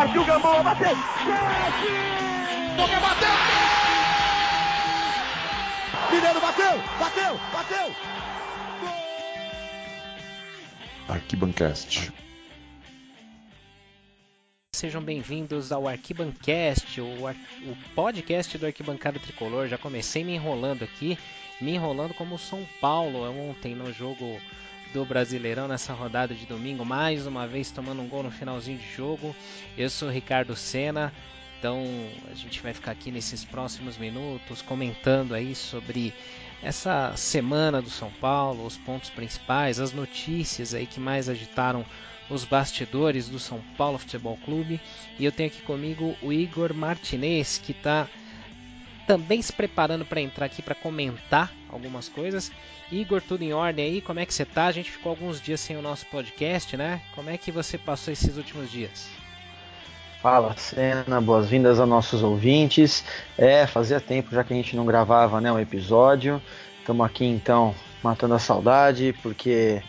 Partiu Gamboa, bateu! Boca bateu! Mineiro bateu! Bateu! Bateu! Arquibancast. Sejam bem-vindos ao Arquibancast, o, ar... o podcast do Arquibancada Tricolor. Já comecei me enrolando aqui, me enrolando como o São Paulo ontem no jogo do Brasileirão nessa rodada de domingo, mais uma vez tomando um gol no finalzinho de jogo. Eu sou Ricardo Sena, então a gente vai ficar aqui nesses próximos minutos comentando aí sobre essa semana do São Paulo, os pontos principais, as notícias aí que mais agitaram os bastidores do São Paulo Futebol Clube. E eu tenho aqui comigo o Igor Martinez, que está também se preparando para entrar aqui para comentar algumas coisas. Igor, tudo em ordem aí? Como é que você tá? A gente ficou alguns dias sem o nosso podcast, né? Como é que você passou esses últimos dias? Fala, Cena, boas-vindas a nossos ouvintes. É, fazia tempo já que a gente não gravava né, um episódio. Estamos aqui então matando a saudade, porque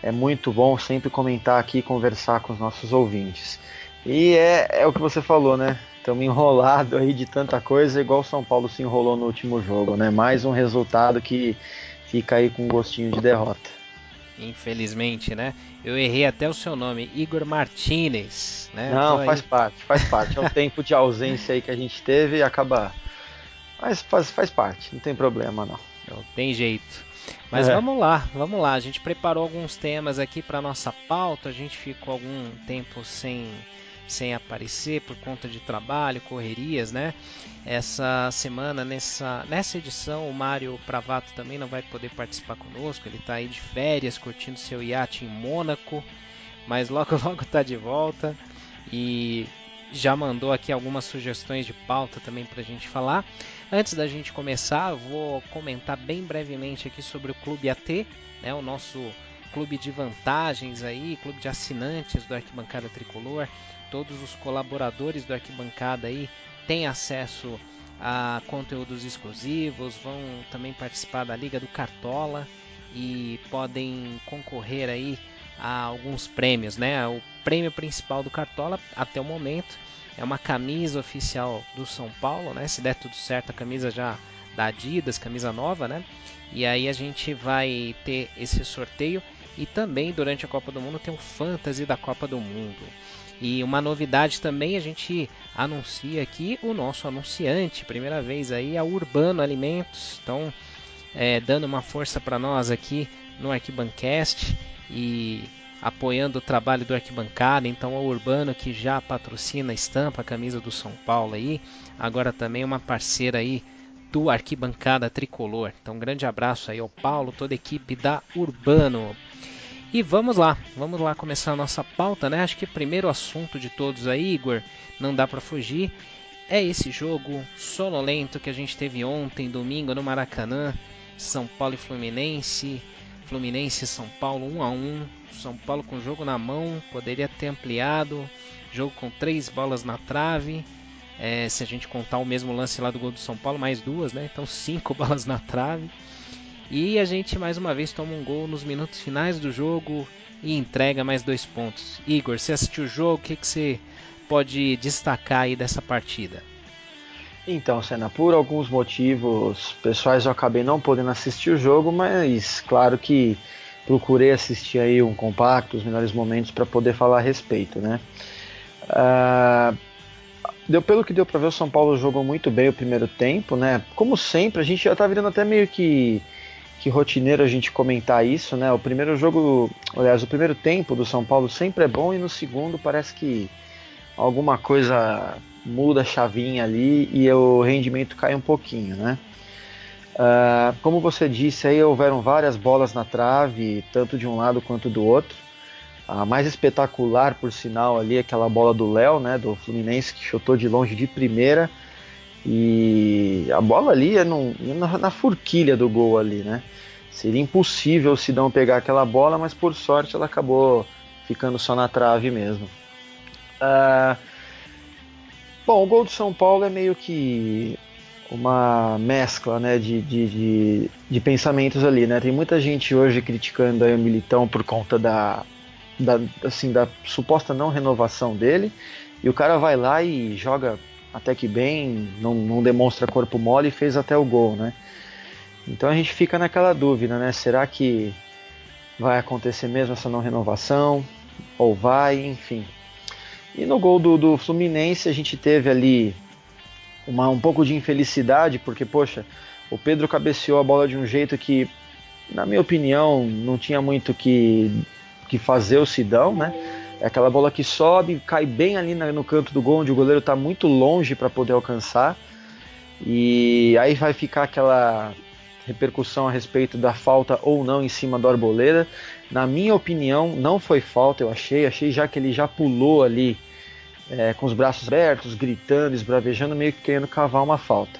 é muito bom sempre comentar aqui e conversar com os nossos ouvintes. E é, é o que você falou, né? Estamos enrolados aí de tanta coisa, igual o São Paulo se enrolou no último jogo, né? Mais um resultado que fica aí com um gostinho de derrota. Infelizmente, né? Eu errei até o seu nome, Igor Martinez, né? Não, faz parte, faz parte. É o tempo de ausência aí que a gente teve e acaba. Mas faz, faz parte, não tem problema não. Não tem jeito. Mas é. vamos lá, vamos lá. A gente preparou alguns temas aqui para nossa pauta. A gente ficou algum tempo sem sem aparecer por conta de trabalho, correrias, né? Essa semana, nessa, nessa edição, o Mário Pravato também não vai poder participar conosco. Ele está aí de férias, curtindo seu iate em Mônaco, mas logo logo está de volta e já mandou aqui algumas sugestões de pauta também para a gente falar. Antes da gente começar, vou comentar bem brevemente aqui sobre o Clube AT, né, o nosso clube de vantagens aí, clube de assinantes do Arquibancada Tricolor todos os colaboradores do Arquibancada aí têm acesso a conteúdos exclusivos, vão também participar da Liga do Cartola e podem concorrer aí a alguns prêmios, né? O prêmio principal do Cartola até o momento é uma camisa oficial do São Paulo, né? Se der tudo certo, a camisa já da Adidas, camisa nova, né? E aí a gente vai ter esse sorteio e também durante a Copa do Mundo tem o Fantasy da Copa do Mundo. E uma novidade também, a gente anuncia aqui o nosso anunciante, primeira vez aí, a Urbano Alimentos. Então, é, dando uma força para nós aqui no Arquibancast e apoiando o trabalho do Arquibancada. Então, a Urbano que já patrocina, estampa a camisa do São Paulo aí, agora também uma parceira aí do Arquibancada Tricolor. Então, um grande abraço aí ao Paulo, toda a equipe da Urbano. E vamos lá, vamos lá começar a nossa pauta, né? Acho que o primeiro assunto de todos aí, Igor, não dá para fugir, é esse jogo sonolento que a gente teve ontem, domingo, no Maracanã, São Paulo e Fluminense, Fluminense e São Paulo 1 a 1 São Paulo com o jogo na mão, poderia ter ampliado, jogo com três bolas na trave, é, se a gente contar o mesmo lance lá do gol do São Paulo, mais duas, né? Então cinco bolas na trave. E a gente mais uma vez toma um gol nos minutos finais do jogo e entrega mais dois pontos. Igor, você assistiu o jogo, o que, que você pode destacar aí dessa partida? Então, Senna, por alguns motivos pessoais eu acabei não podendo assistir o jogo, mas claro que procurei assistir aí um compacto, os melhores momentos para poder falar a respeito, né? Uh, deu pelo que deu para ver o São Paulo jogou muito bem o primeiro tempo, né? Como sempre, a gente já tá virando até meio que que rotineiro a gente comentar isso, né? O primeiro jogo, aliás, o primeiro tempo do São Paulo sempre é bom e no segundo parece que alguma coisa muda a chavinha ali e o rendimento cai um pouquinho, né? Uh, como você disse, aí houveram várias bolas na trave, tanto de um lado quanto do outro. A mais espetacular, por sinal, ali, aquela bola do Léo, né, do Fluminense, que chutou de longe de primeira. E a bola ali é na, na forquilha do gol ali, né? Seria impossível o Sidão pegar aquela bola, mas por sorte ela acabou ficando só na trave mesmo. Uh, bom, o gol do São Paulo é meio que uma mescla né, de, de, de, de, pensamentos ali. Né? Tem muita gente hoje criticando aí o Militão por conta da, da, assim, da suposta não renovação dele, e o cara vai lá e joga até que bem, não, não demonstra corpo mole e fez até o gol, né? Então a gente fica naquela dúvida, né? Será que vai acontecer mesmo essa não renovação? Ou vai, enfim. E no gol do, do Fluminense a gente teve ali uma, um pouco de infelicidade, porque, poxa, o Pedro cabeceou a bola de um jeito que, na minha opinião, não tinha muito que, que fazer o Sidão, né? É aquela bola que sobe, cai bem ali no canto do gol, onde o goleiro está muito longe para poder alcançar. E aí vai ficar aquela repercussão a respeito da falta ou não em cima do Arboleda. Na minha opinião, não foi falta, eu achei. Achei já que ele já pulou ali é, com os braços abertos, gritando, esbravejando, meio que querendo cavar uma falta.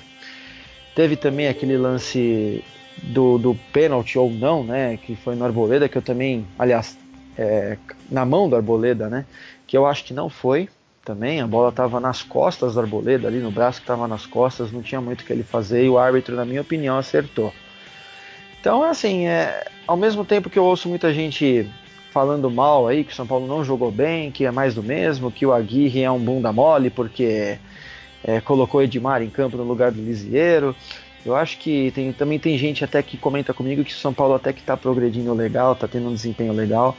Teve também aquele lance do, do pênalti ou não, né? Que foi no Arboleda, que eu também, aliás, é, na mão do Arboleda, né? Que eu acho que não foi também. A bola estava nas costas do Arboleda, ali no braço que estava nas costas, não tinha muito o que ele fazer e o árbitro, na minha opinião, acertou. Então, assim, é, ao mesmo tempo que eu ouço muita gente falando mal aí, que o São Paulo não jogou bem, que é mais do mesmo, que o Aguirre é um bunda mole porque é, colocou Edmar em campo no lugar do Lisieiro. Eu acho que tem, também tem gente até que comenta comigo que o São Paulo até que está progredindo legal, está tendo um desempenho legal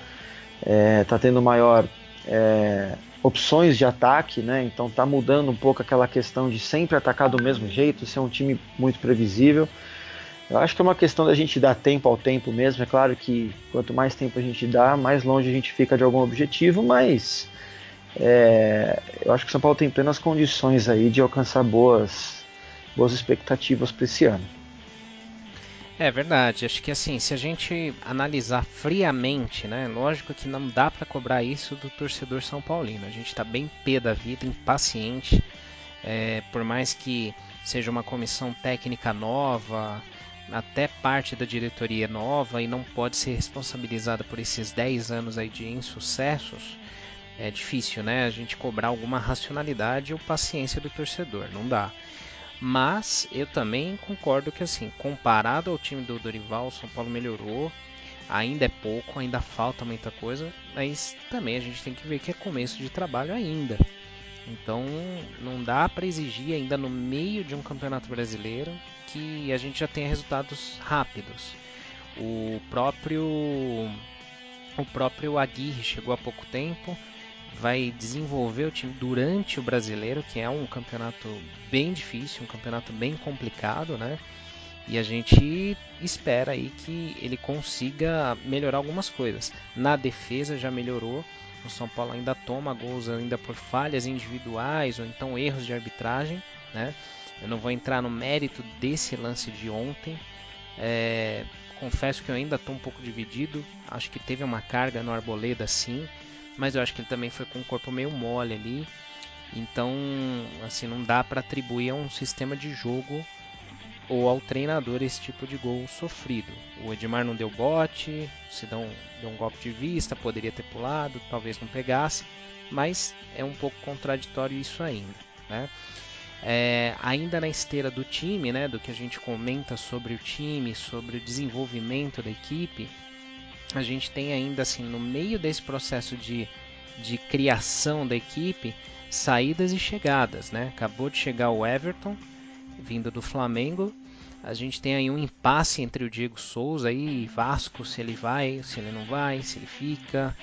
é, tendo maior é, opções de ataque, né? Então está mudando um pouco aquela questão de sempre atacar do mesmo jeito, ser um time muito previsível. Eu acho que é uma questão da gente dar tempo ao tempo mesmo. É claro que quanto mais tempo a gente dá, mais longe a gente fica de algum objetivo, mas é, eu acho que o São Paulo tem plenas condições aí de alcançar boas, boas expectativas para esse ano. É verdade, acho que assim, se a gente analisar friamente, né, lógico que não dá para cobrar isso do torcedor são paulino. A gente está bem pé da vida, impaciente, é, por mais que seja uma comissão técnica nova, até parte da diretoria nova e não pode ser responsabilizada por esses 10 anos aí de insucessos, é difícil, né? A gente cobrar alguma racionalidade ou paciência do torcedor, não dá. Mas eu também concordo que assim, comparado ao time do Dorival, o São Paulo melhorou. Ainda é pouco, ainda falta muita coisa, mas também a gente tem que ver que é começo de trabalho ainda. Então não dá para exigir ainda no meio de um campeonato brasileiro que a gente já tenha resultados rápidos. O próprio o próprio Aguirre chegou há pouco tempo, vai desenvolver o time durante o brasileiro, que é um campeonato bem difícil, um campeonato bem complicado, né? E a gente espera aí que ele consiga melhorar algumas coisas. Na defesa já melhorou. O São Paulo ainda toma gols ainda por falhas individuais ou então erros de arbitragem, né? Eu não vou entrar no mérito desse lance de ontem. É, confesso que eu ainda estou um pouco dividido. Acho que teve uma carga no Arboleda sim mas eu acho que ele também foi com o corpo meio mole ali. Então, assim, não dá para atribuir a um sistema de jogo ou ao treinador esse tipo de gol sofrido. O Edmar não deu bote, o Sidão deu um golpe de vista, poderia ter pulado, talvez não pegasse, mas é um pouco contraditório isso ainda, né? É, ainda na esteira do time, né, do que a gente comenta sobre o time, sobre o desenvolvimento da equipe, a gente tem ainda assim no meio desse processo de, de criação da equipe saídas e chegadas, né? Acabou de chegar o Everton vindo do Flamengo. A gente tem aí um impasse entre o Diego Souza e Vasco, se ele vai, se ele não vai, se ele fica.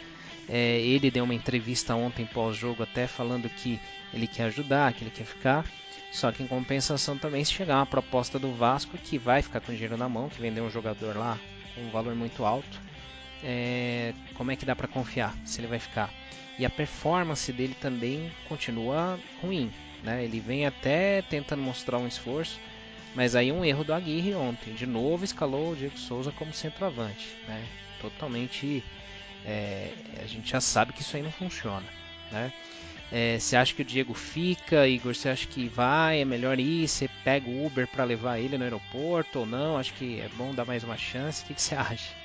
É, ele deu uma entrevista ontem pós-jogo até falando que ele quer ajudar, que ele quer ficar. Só que em compensação também se chegar uma proposta do Vasco que vai ficar com dinheiro na mão, que vendeu um jogador lá com um valor muito alto, é, como é que dá para confiar se ele vai ficar. E a performance dele também continua ruim. Né? Ele vem até tentando mostrar um esforço, mas aí um erro do Aguirre ontem. De novo escalou o Diego Souza como centroavante. Né? Totalmente. É, a gente já sabe que isso aí não funciona. Né? É, você acha que o Diego fica, Igor? Você acha que vai? É melhor ir? Você pega o Uber para levar ele no aeroporto ou não? Acho que é bom dar mais uma chance. O que, que você acha?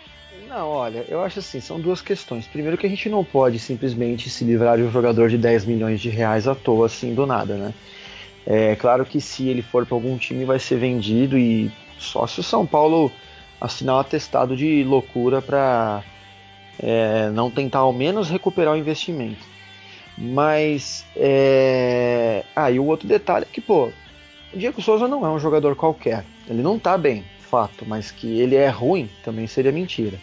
Não, olha, eu acho assim, são duas questões. Primeiro que a gente não pode simplesmente se livrar de um jogador de 10 milhões de reais à toa, assim, do nada, né? É claro que se ele for para algum time vai ser vendido e só se o São Paulo assinar um atestado de loucura para é, não tentar ao menos recuperar o investimento. Mas, é... ah, e o outro detalhe é que, pô, o Diego Souza não é um jogador qualquer. Ele não tá bem, fato, mas que ele é ruim também seria mentira.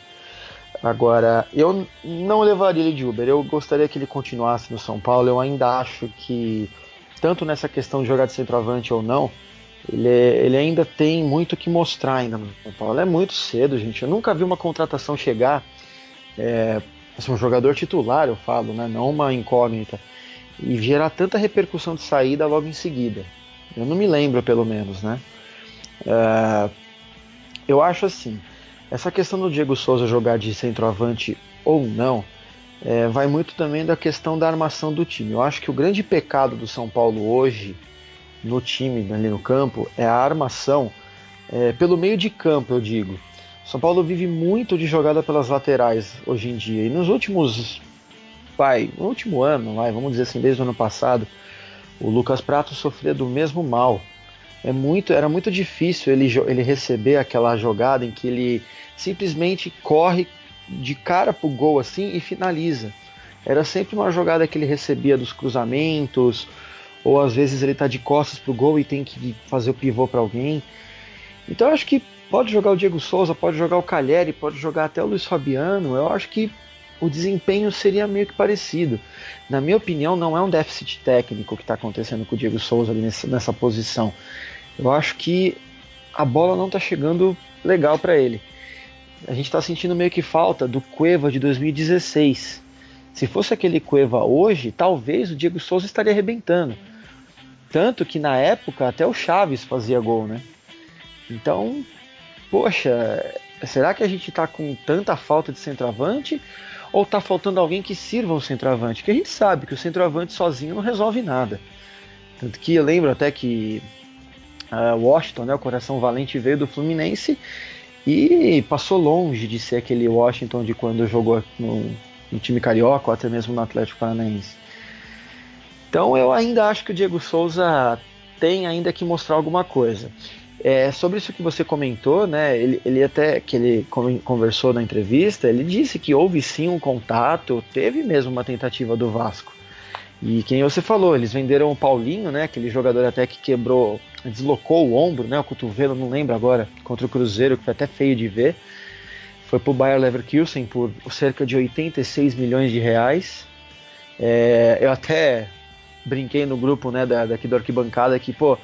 Agora, eu não levaria ele de Uber. Eu gostaria que ele continuasse no São Paulo. Eu ainda acho que, tanto nessa questão de jogar de centroavante ou não, ele, ele ainda tem muito que mostrar ainda no São Paulo. É muito cedo, gente. Eu nunca vi uma contratação chegar, é, assim, um jogador titular, eu falo, né, não uma incógnita, e gerar tanta repercussão de saída logo em seguida. Eu não me lembro, pelo menos, né? É, eu acho assim essa questão do Diego Souza jogar de centroavante ou não é, vai muito também da questão da armação do time. Eu acho que o grande pecado do São Paulo hoje no time, ali no campo, é a armação é, pelo meio de campo, eu digo. São Paulo vive muito de jogada pelas laterais hoje em dia. E nos últimos. Vai, no último ano, vai, vamos dizer assim, desde o ano passado, o Lucas Prato sofria do mesmo mal. É muito, era muito difícil ele, ele receber aquela jogada em que ele simplesmente corre de cara pro gol assim e finaliza. Era sempre uma jogada que ele recebia dos cruzamentos, ou às vezes ele tá de costas pro gol e tem que fazer o pivô para alguém. Então eu acho que pode jogar o Diego Souza, pode jogar o Calheri, pode jogar até o Luiz Fabiano. Eu acho que o desempenho seria meio que parecido. Na minha opinião, não é um déficit técnico que está acontecendo com o Diego Souza ali nessa, nessa posição. Eu acho que a bola não está chegando legal para ele a gente está sentindo meio que falta do Cueva de 2016. Se fosse aquele Cueva hoje, talvez o Diego Souza estaria arrebentando. Tanto que na época até o Chaves fazia gol, né? Então, poxa, será que a gente está com tanta falta de centroavante? Ou está faltando alguém que sirva o centroavante? Que a gente sabe que o centroavante sozinho não resolve nada. Tanto que eu lembro até que uh, Washington, né, o coração valente, veio do Fluminense e passou longe de ser aquele Washington de quando jogou no, no time carioca ou até mesmo no Atlético Paranaense. Então eu ainda acho que o Diego Souza tem ainda que mostrar alguma coisa. É, sobre isso que você comentou, né? Ele, ele até que ele conversou na entrevista, ele disse que houve sim um contato, teve mesmo uma tentativa do Vasco. E quem você falou, eles venderam o Paulinho, né? Aquele jogador até que quebrou, deslocou o ombro, né? O cotovelo, não lembro agora, contra o Cruzeiro, que foi até feio de ver. Foi pro Bayer Leverkusen por cerca de 86 milhões de reais. É, eu até brinquei no grupo, né, da, daqui do arquibancada que, pô,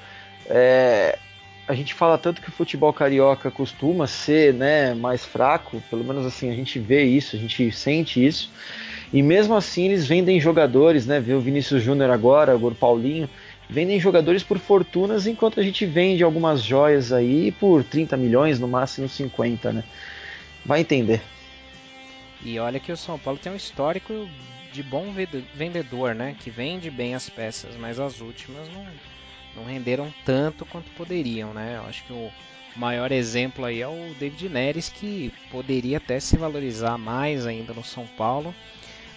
é, a gente fala tanto que o futebol carioca costuma ser, né, mais fraco, pelo menos assim, a gente vê isso, a gente sente isso. E mesmo assim eles vendem jogadores, né? Vê o Vinícius Júnior agora, o Paulinho, vendem jogadores por fortunas, enquanto a gente vende algumas joias aí por 30 milhões, no máximo 50, né? Vai entender. E olha que o São Paulo tem um histórico de bom vendedor, né? Que vende bem as peças, mas as últimas não, não renderam tanto quanto poderiam, né? Eu acho que o maior exemplo aí é o David Neres, que poderia até se valorizar mais ainda no São Paulo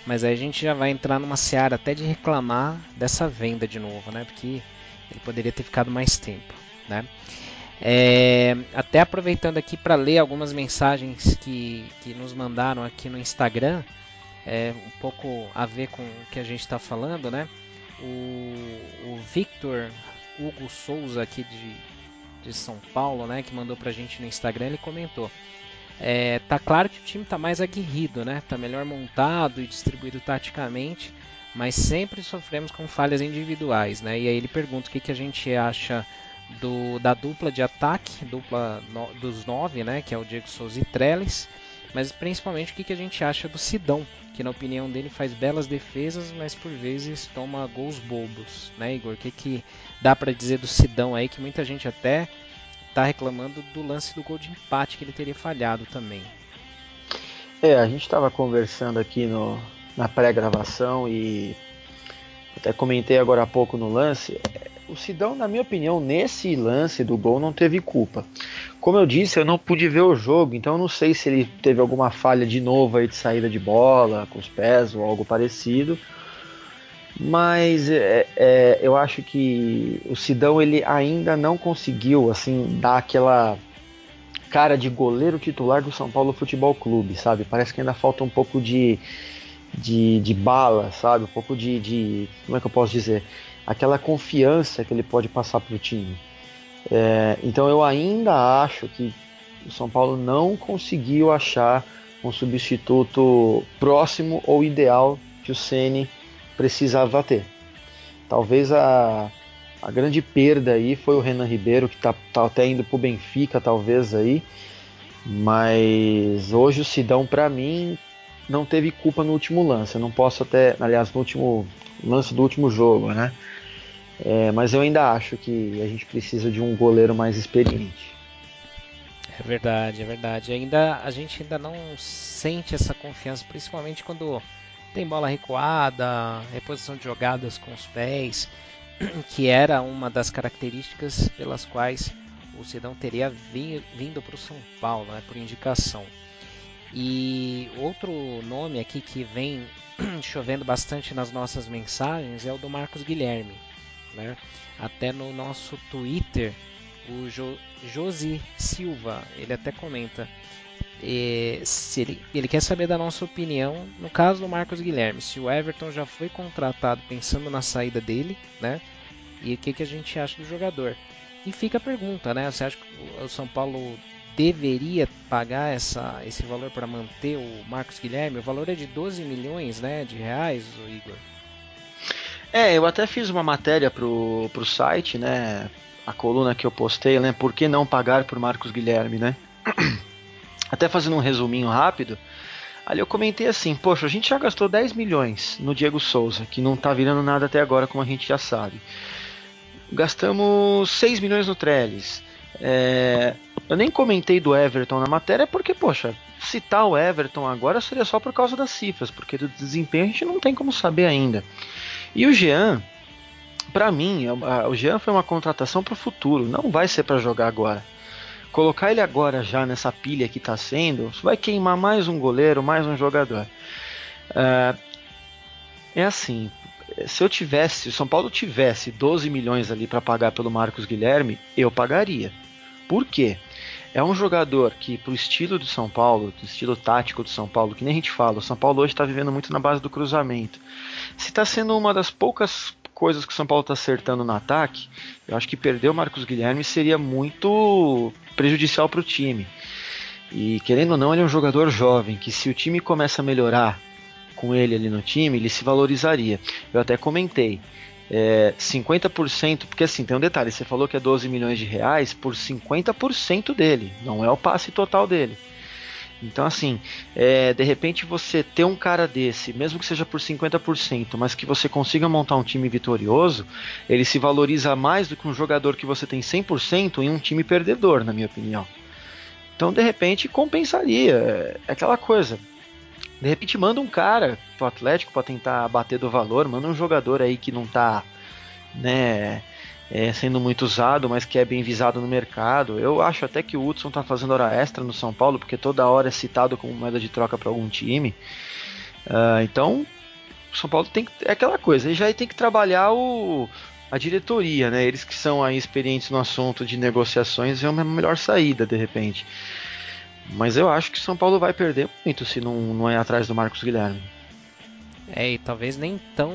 mas aí a gente já vai entrar numa seara até de reclamar dessa venda de novo, né? Porque ele poderia ter ficado mais tempo, né? É, até aproveitando aqui para ler algumas mensagens que, que nos mandaram aqui no Instagram, é, um pouco a ver com o que a gente está falando, né? O, o Victor Hugo Souza aqui de, de São Paulo, né, que mandou para a gente no Instagram, ele comentou: é, tá claro que o time tá mais aguerrido, né? Tá melhor montado e distribuído taticamente, mas sempre sofremos com falhas individuais, né? E aí ele pergunta o que, que a gente acha do, da dupla de ataque, dupla no, dos nove, né? Que é o Diego Souza e Trellis, mas principalmente o que, que a gente acha do Sidão, que na opinião dele faz belas defesas, mas por vezes toma gols bobos, né, Igor? O que, que dá para dizer do Sidão aí, que muita gente até está reclamando do lance do gol de empate que ele teria falhado também. É, a gente estava conversando aqui no, na pré-gravação e até comentei agora há pouco no lance. O Sidão, na minha opinião, nesse lance do gol não teve culpa. Como eu disse, eu não pude ver o jogo, então eu não sei se ele teve alguma falha de novo aí de saída de bola com os pés ou algo parecido mas é, é, eu acho que o Sidão ele ainda não conseguiu assim dar aquela cara de goleiro titular do São Paulo Futebol Clube, sabe? Parece que ainda falta um pouco de, de, de bala, sabe? Um pouco de, de. Como é que eu posso dizer? Aquela confiança que ele pode passar para o time. É, então eu ainda acho que o São Paulo não conseguiu achar um substituto próximo ou ideal que o Ceni precisava ter. Talvez a, a grande perda aí foi o Renan Ribeiro, que está tá até indo para o Benfica, talvez aí. Mas hoje o Sidão, para mim, não teve culpa no último lance. Eu não posso até, aliás, no último lance do último jogo, né? É, mas eu ainda acho que a gente precisa de um goleiro mais experiente. É verdade, é verdade. Ainda a gente ainda não sente essa confiança, principalmente quando tem bola recuada, reposição de jogadas com os pés, que era uma das características pelas quais o Sidão teria vindo para o São Paulo, né, por indicação. E outro nome aqui que vem chovendo bastante nas nossas mensagens é o do Marcos Guilherme. Né? Até no nosso Twitter, o jo Josi Silva, ele até comenta e, se ele, ele quer saber da nossa opinião no caso do Marcos Guilherme, se o Everton já foi contratado pensando na saída dele, né? E o que, que a gente acha do jogador. E fica a pergunta, né? Você acha que o São Paulo deveria pagar essa, esse valor para manter o Marcos Guilherme? O valor é de 12 milhões né, de reais, Igor? É, eu até fiz uma matéria pro, pro site, né? A coluna que eu postei, né? Por que não pagar por Marcos Guilherme, né? Até fazendo um resuminho rápido, ali eu comentei assim: Poxa, a gente já gastou 10 milhões no Diego Souza, que não tá virando nada até agora, como a gente já sabe. Gastamos 6 milhões no Trellis. É, eu nem comentei do Everton na matéria porque, poxa, citar o Everton agora seria só por causa das cifras, porque do desempenho a gente não tem como saber ainda. E o Jean, para mim, é o Jean foi uma contratação para o futuro, não vai ser para jogar agora. Colocar ele agora já nessa pilha que está sendo, vai queimar mais um goleiro, mais um jogador. Uh, é assim, se eu tivesse, se o São Paulo tivesse 12 milhões ali para pagar pelo Marcos Guilherme, eu pagaria. Por quê? É um jogador que, pro estilo do São Paulo, do estilo tático do São Paulo, que nem a gente fala, o São Paulo hoje está vivendo muito na base do cruzamento. Se está sendo uma das poucas coisas que o São Paulo está acertando no ataque, eu acho que perder o Marcos Guilherme seria muito prejudicial para o time. E querendo ou não, ele é um jogador jovem que se o time começa a melhorar com ele ali no time, ele se valorizaria. Eu até comentei. É, 50%, porque assim, tem um detalhe, você falou que é 12 milhões de reais por 50% dele, não é o passe total dele. Então, assim, é, de repente você ter um cara desse, mesmo que seja por 50%, mas que você consiga montar um time vitorioso, ele se valoriza mais do que um jogador que você tem 100% em um time perdedor, na minha opinião. Então, de repente, compensaria. É aquela coisa. De repente, manda um cara pro Atlético para tentar bater do valor, manda um jogador aí que não tá, né, é, sendo muito usado, mas que é bem visado no mercado. Eu acho até que o Hudson está fazendo hora extra no São Paulo, porque toda hora é citado como moeda de troca para algum time. Uh, então, o São Paulo tem que, é aquela coisa, ele já tem que trabalhar o, a diretoria, né? Eles que são aí experientes no assunto de negociações, é uma melhor saída de repente. Mas eu acho que o São Paulo vai perder muito se não, não é atrás do Marcos Guilherme. É, e talvez nem tão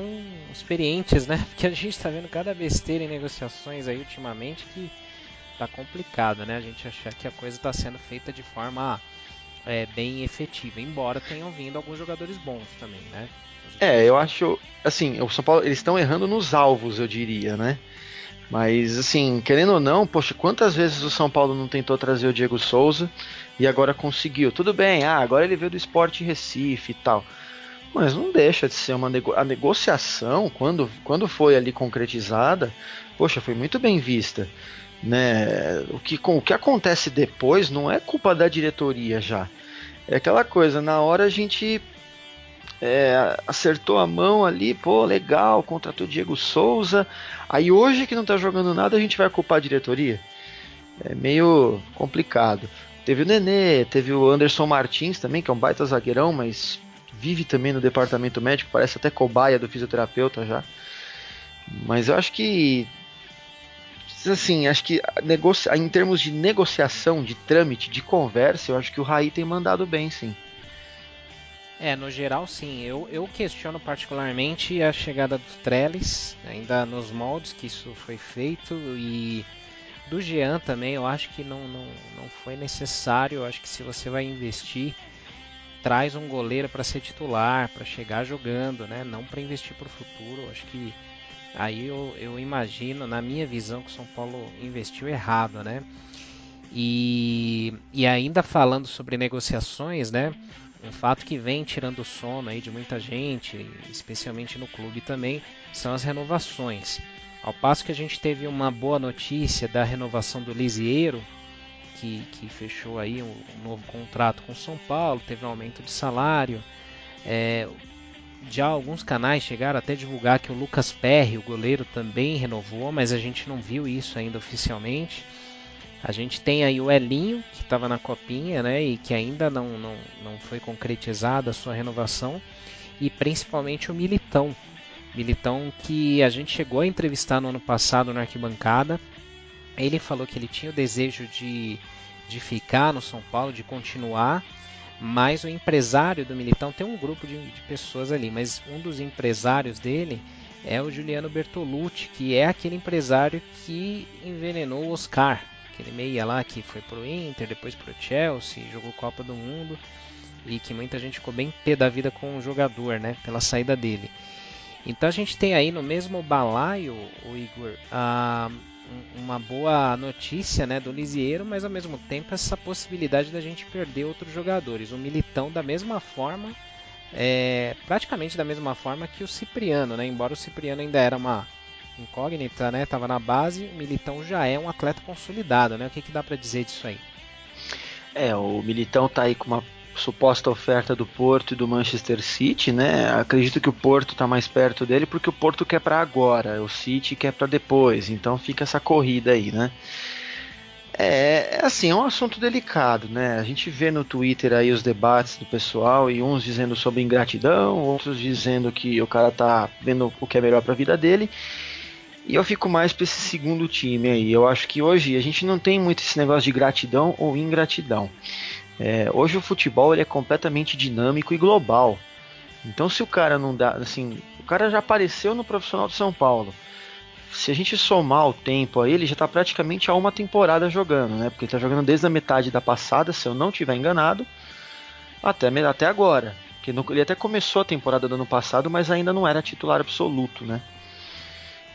experientes, né? Porque a gente está vendo cada besteira em negociações aí ultimamente que tá complicado, né? A gente achar que a coisa está sendo feita de forma é, bem efetiva, embora tenham vindo alguns jogadores bons também, né? É, eu acho, assim, o São Paulo, eles estão errando nos alvos, eu diria, né? Mas, assim, querendo ou não, poxa, quantas vezes o São Paulo não tentou trazer o Diego Souza e agora conseguiu? Tudo bem, ah, agora ele veio do esporte Recife e tal mas não deixa de ser uma nego a negociação quando, quando foi ali concretizada, poxa, foi muito bem vista, né? O que com o que acontece depois não é culpa da diretoria já, é aquela coisa na hora a gente é, acertou a mão ali, pô, legal, contratou Diego Souza, aí hoje que não tá jogando nada a gente vai culpar a diretoria, é meio complicado. Teve o Nenê, teve o Anderson Martins também, que é um baita zagueirão, mas vive também no departamento médico, parece até cobaia do fisioterapeuta já. Mas eu acho que assim, acho que em termos de negociação, de trâmite, de conversa, eu acho que o Raí tem mandado bem, sim. É, no geral sim. Eu, eu questiono particularmente a chegada do Trellis, ainda nos moldes que isso foi feito, e do Jean também, eu acho que não, não, não foi necessário. Eu acho que se você vai investir, traz um goleiro para ser titular, para chegar jogando, né? Não para investir para o futuro. Acho que aí eu, eu imagino, na minha visão, que o São Paulo investiu errado, né? E, e ainda falando sobre negociações, né? Um fato que vem tirando o sono aí de muita gente, especialmente no clube também, são as renovações. Ao passo que a gente teve uma boa notícia da renovação do Lisieiro, que, que fechou aí um, um, novo contrato com São Paulo, teve um aumento de salário. É, já alguns canais chegaram até divulgar que o Lucas Perry, o goleiro, também renovou, mas a gente não viu isso ainda oficialmente. A gente tem aí o Elinho, que estava na copinha, né, e que ainda não, não, não foi concretizada a sua renovação, e principalmente o Militão. Militão que a gente chegou a entrevistar no ano passado na arquibancada. Ele falou que ele tinha o desejo de, de ficar no São Paulo, de continuar, mas o empresário do Militão tem um grupo de, de pessoas ali, mas um dos empresários dele é o Juliano Bertolucci, que é aquele empresário que envenenou o Oscar, aquele meia lá que foi pro Inter, depois pro Chelsea, jogou Copa do Mundo e que muita gente ficou bem pé da vida com o jogador, né, pela saída dele. Então a gente tem aí no mesmo balaio, o Igor, uma boa notícia, né, do Lisieiro, mas ao mesmo tempo essa possibilidade da gente perder outros jogadores. O Militão da mesma forma, é, praticamente da mesma forma que o Cipriano, né, embora o Cipriano ainda era uma incógnita, né? Tava na base, o Militão já é um atleta consolidado, né? O que, que dá para dizer disso aí? É, o Militão tá aí com uma suposta oferta do Porto e do Manchester City, né? Acredito que o Porto está mais perto dele porque o Porto quer para agora, o City quer para depois, então fica essa corrida aí, né? É, é, assim, é um assunto delicado, né? A gente vê no Twitter aí os debates do pessoal e uns dizendo sobre ingratidão, outros dizendo que o cara tá vendo o que é melhor para a vida dele. E eu fico mais para esse segundo time aí. Eu acho que hoje a gente não tem muito esse negócio de gratidão ou ingratidão. É, hoje o futebol ele é completamente dinâmico e global. Então se o cara não dá, assim, o cara já apareceu no profissional de São Paulo. Se a gente somar o tempo aí, ele já está praticamente há uma temporada jogando, né? Porque ele está jogando desde a metade da passada, se eu não tiver enganado, até, até agora. Porque ele até começou a temporada do ano passado, mas ainda não era titular absoluto, né?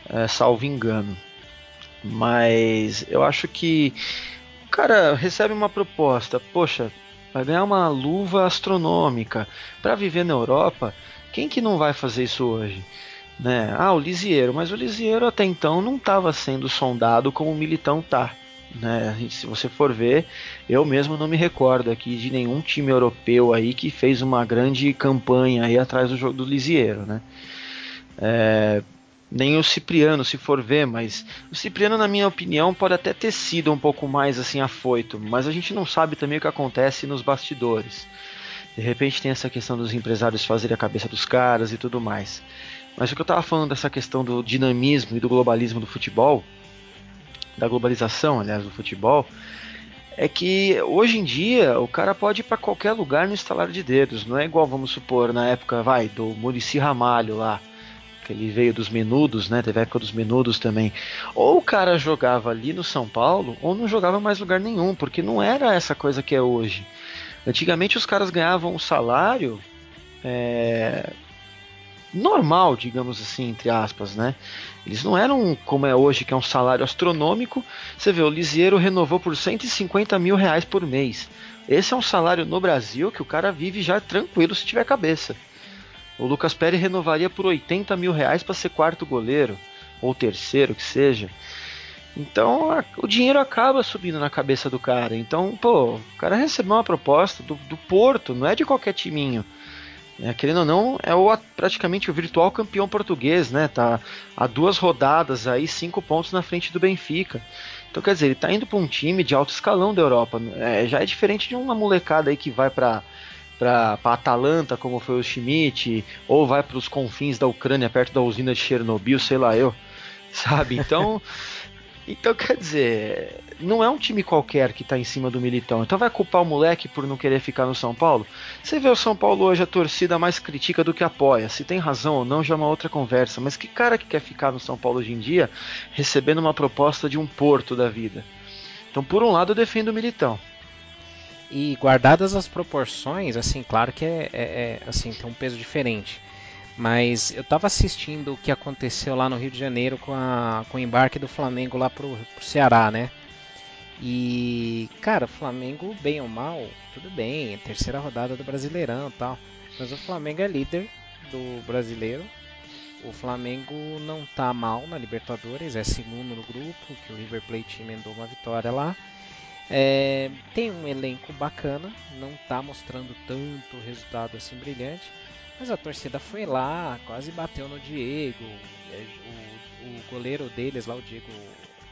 é, salvo engano. Mas eu acho que cara recebe uma proposta, poxa, vai ganhar uma luva astronômica para viver na Europa. Quem que não vai fazer isso hoje? Né? Ah, o Lisieiro, mas o Lisieiro até então não estava sendo sondado como o Militão tá. Né? Se você for ver, eu mesmo não me recordo aqui de nenhum time europeu aí que fez uma grande campanha aí atrás do jogo do Lisieiro, né? É, nem o Cipriano, se for ver, mas o Cipriano, na minha opinião, pode até ter sido um pouco mais assim afoito, mas a gente não sabe também o que acontece nos bastidores. De repente tem essa questão dos empresários fazerem a cabeça dos caras e tudo mais. Mas o que eu estava falando dessa questão do dinamismo e do globalismo do futebol, da globalização, aliás, do futebol, é que hoje em dia o cara pode ir para qualquer lugar no estalar de dedos. Não é igual, vamos supor, na época, vai, do Murici Ramalho lá ele veio dos menudos, né? Teve a época dos menudos também. Ou o cara jogava ali no São Paulo, ou não jogava mais lugar nenhum, porque não era essa coisa que é hoje. Antigamente os caras ganhavam um salário é, normal, digamos assim, entre aspas, né? Eles não eram como é hoje, que é um salário astronômico. Você vê, o Lisieiro renovou por 150 mil reais por mês. Esse é um salário no Brasil que o cara vive já tranquilo se tiver cabeça. O Lucas Pérez renovaria por 80 mil reais para ser quarto goleiro, ou terceiro, que seja. Então a, o dinheiro acaba subindo na cabeça do cara. Então, pô, o cara recebeu uma proposta do, do Porto, não é de qualquer timinho. É, querendo ou não, é o, praticamente o virtual campeão português, né? Tá a duas rodadas aí, cinco pontos na frente do Benfica. Então, quer dizer, ele tá indo para um time de alto escalão da Europa. É, já é diferente de uma molecada aí que vai para para Atalanta, como foi o Schmidt, ou vai para os confins da Ucrânia, perto da usina de Chernobyl, sei lá eu, sabe? Então, Então, quer dizer, não é um time qualquer que está em cima do Militão. Então vai culpar o moleque por não querer ficar no São Paulo? Você vê o São Paulo hoje, a torcida mais critica do que apoia. Se tem razão ou não, já é uma outra conversa. Mas que cara que quer ficar no São Paulo hoje em dia recebendo uma proposta de um porto da vida? Então, por um lado, eu defendo o Militão. E guardadas as proporções, assim, claro que é, é, é assim, tem um peso diferente. Mas eu estava assistindo o que aconteceu lá no Rio de Janeiro com, a, com o embarque do Flamengo lá pro, pro Ceará, né? E, cara, o Flamengo, bem ou mal, tudo bem, é terceira rodada do Brasileirão tal. Mas o Flamengo é líder do brasileiro. O Flamengo não tá mal na Libertadores, é segundo no grupo, que o River Plate emendou uma vitória lá. É, tem um elenco bacana, não tá mostrando tanto resultado assim brilhante. Mas a torcida foi lá, quase bateu no Diego. É, o, o goleiro deles lá, o Diego,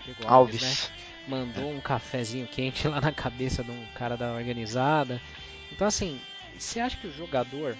Diego Alves, Alves. Né? mandou um cafezinho quente lá na cabeça de um cara da organizada. Então assim, você acha que o jogador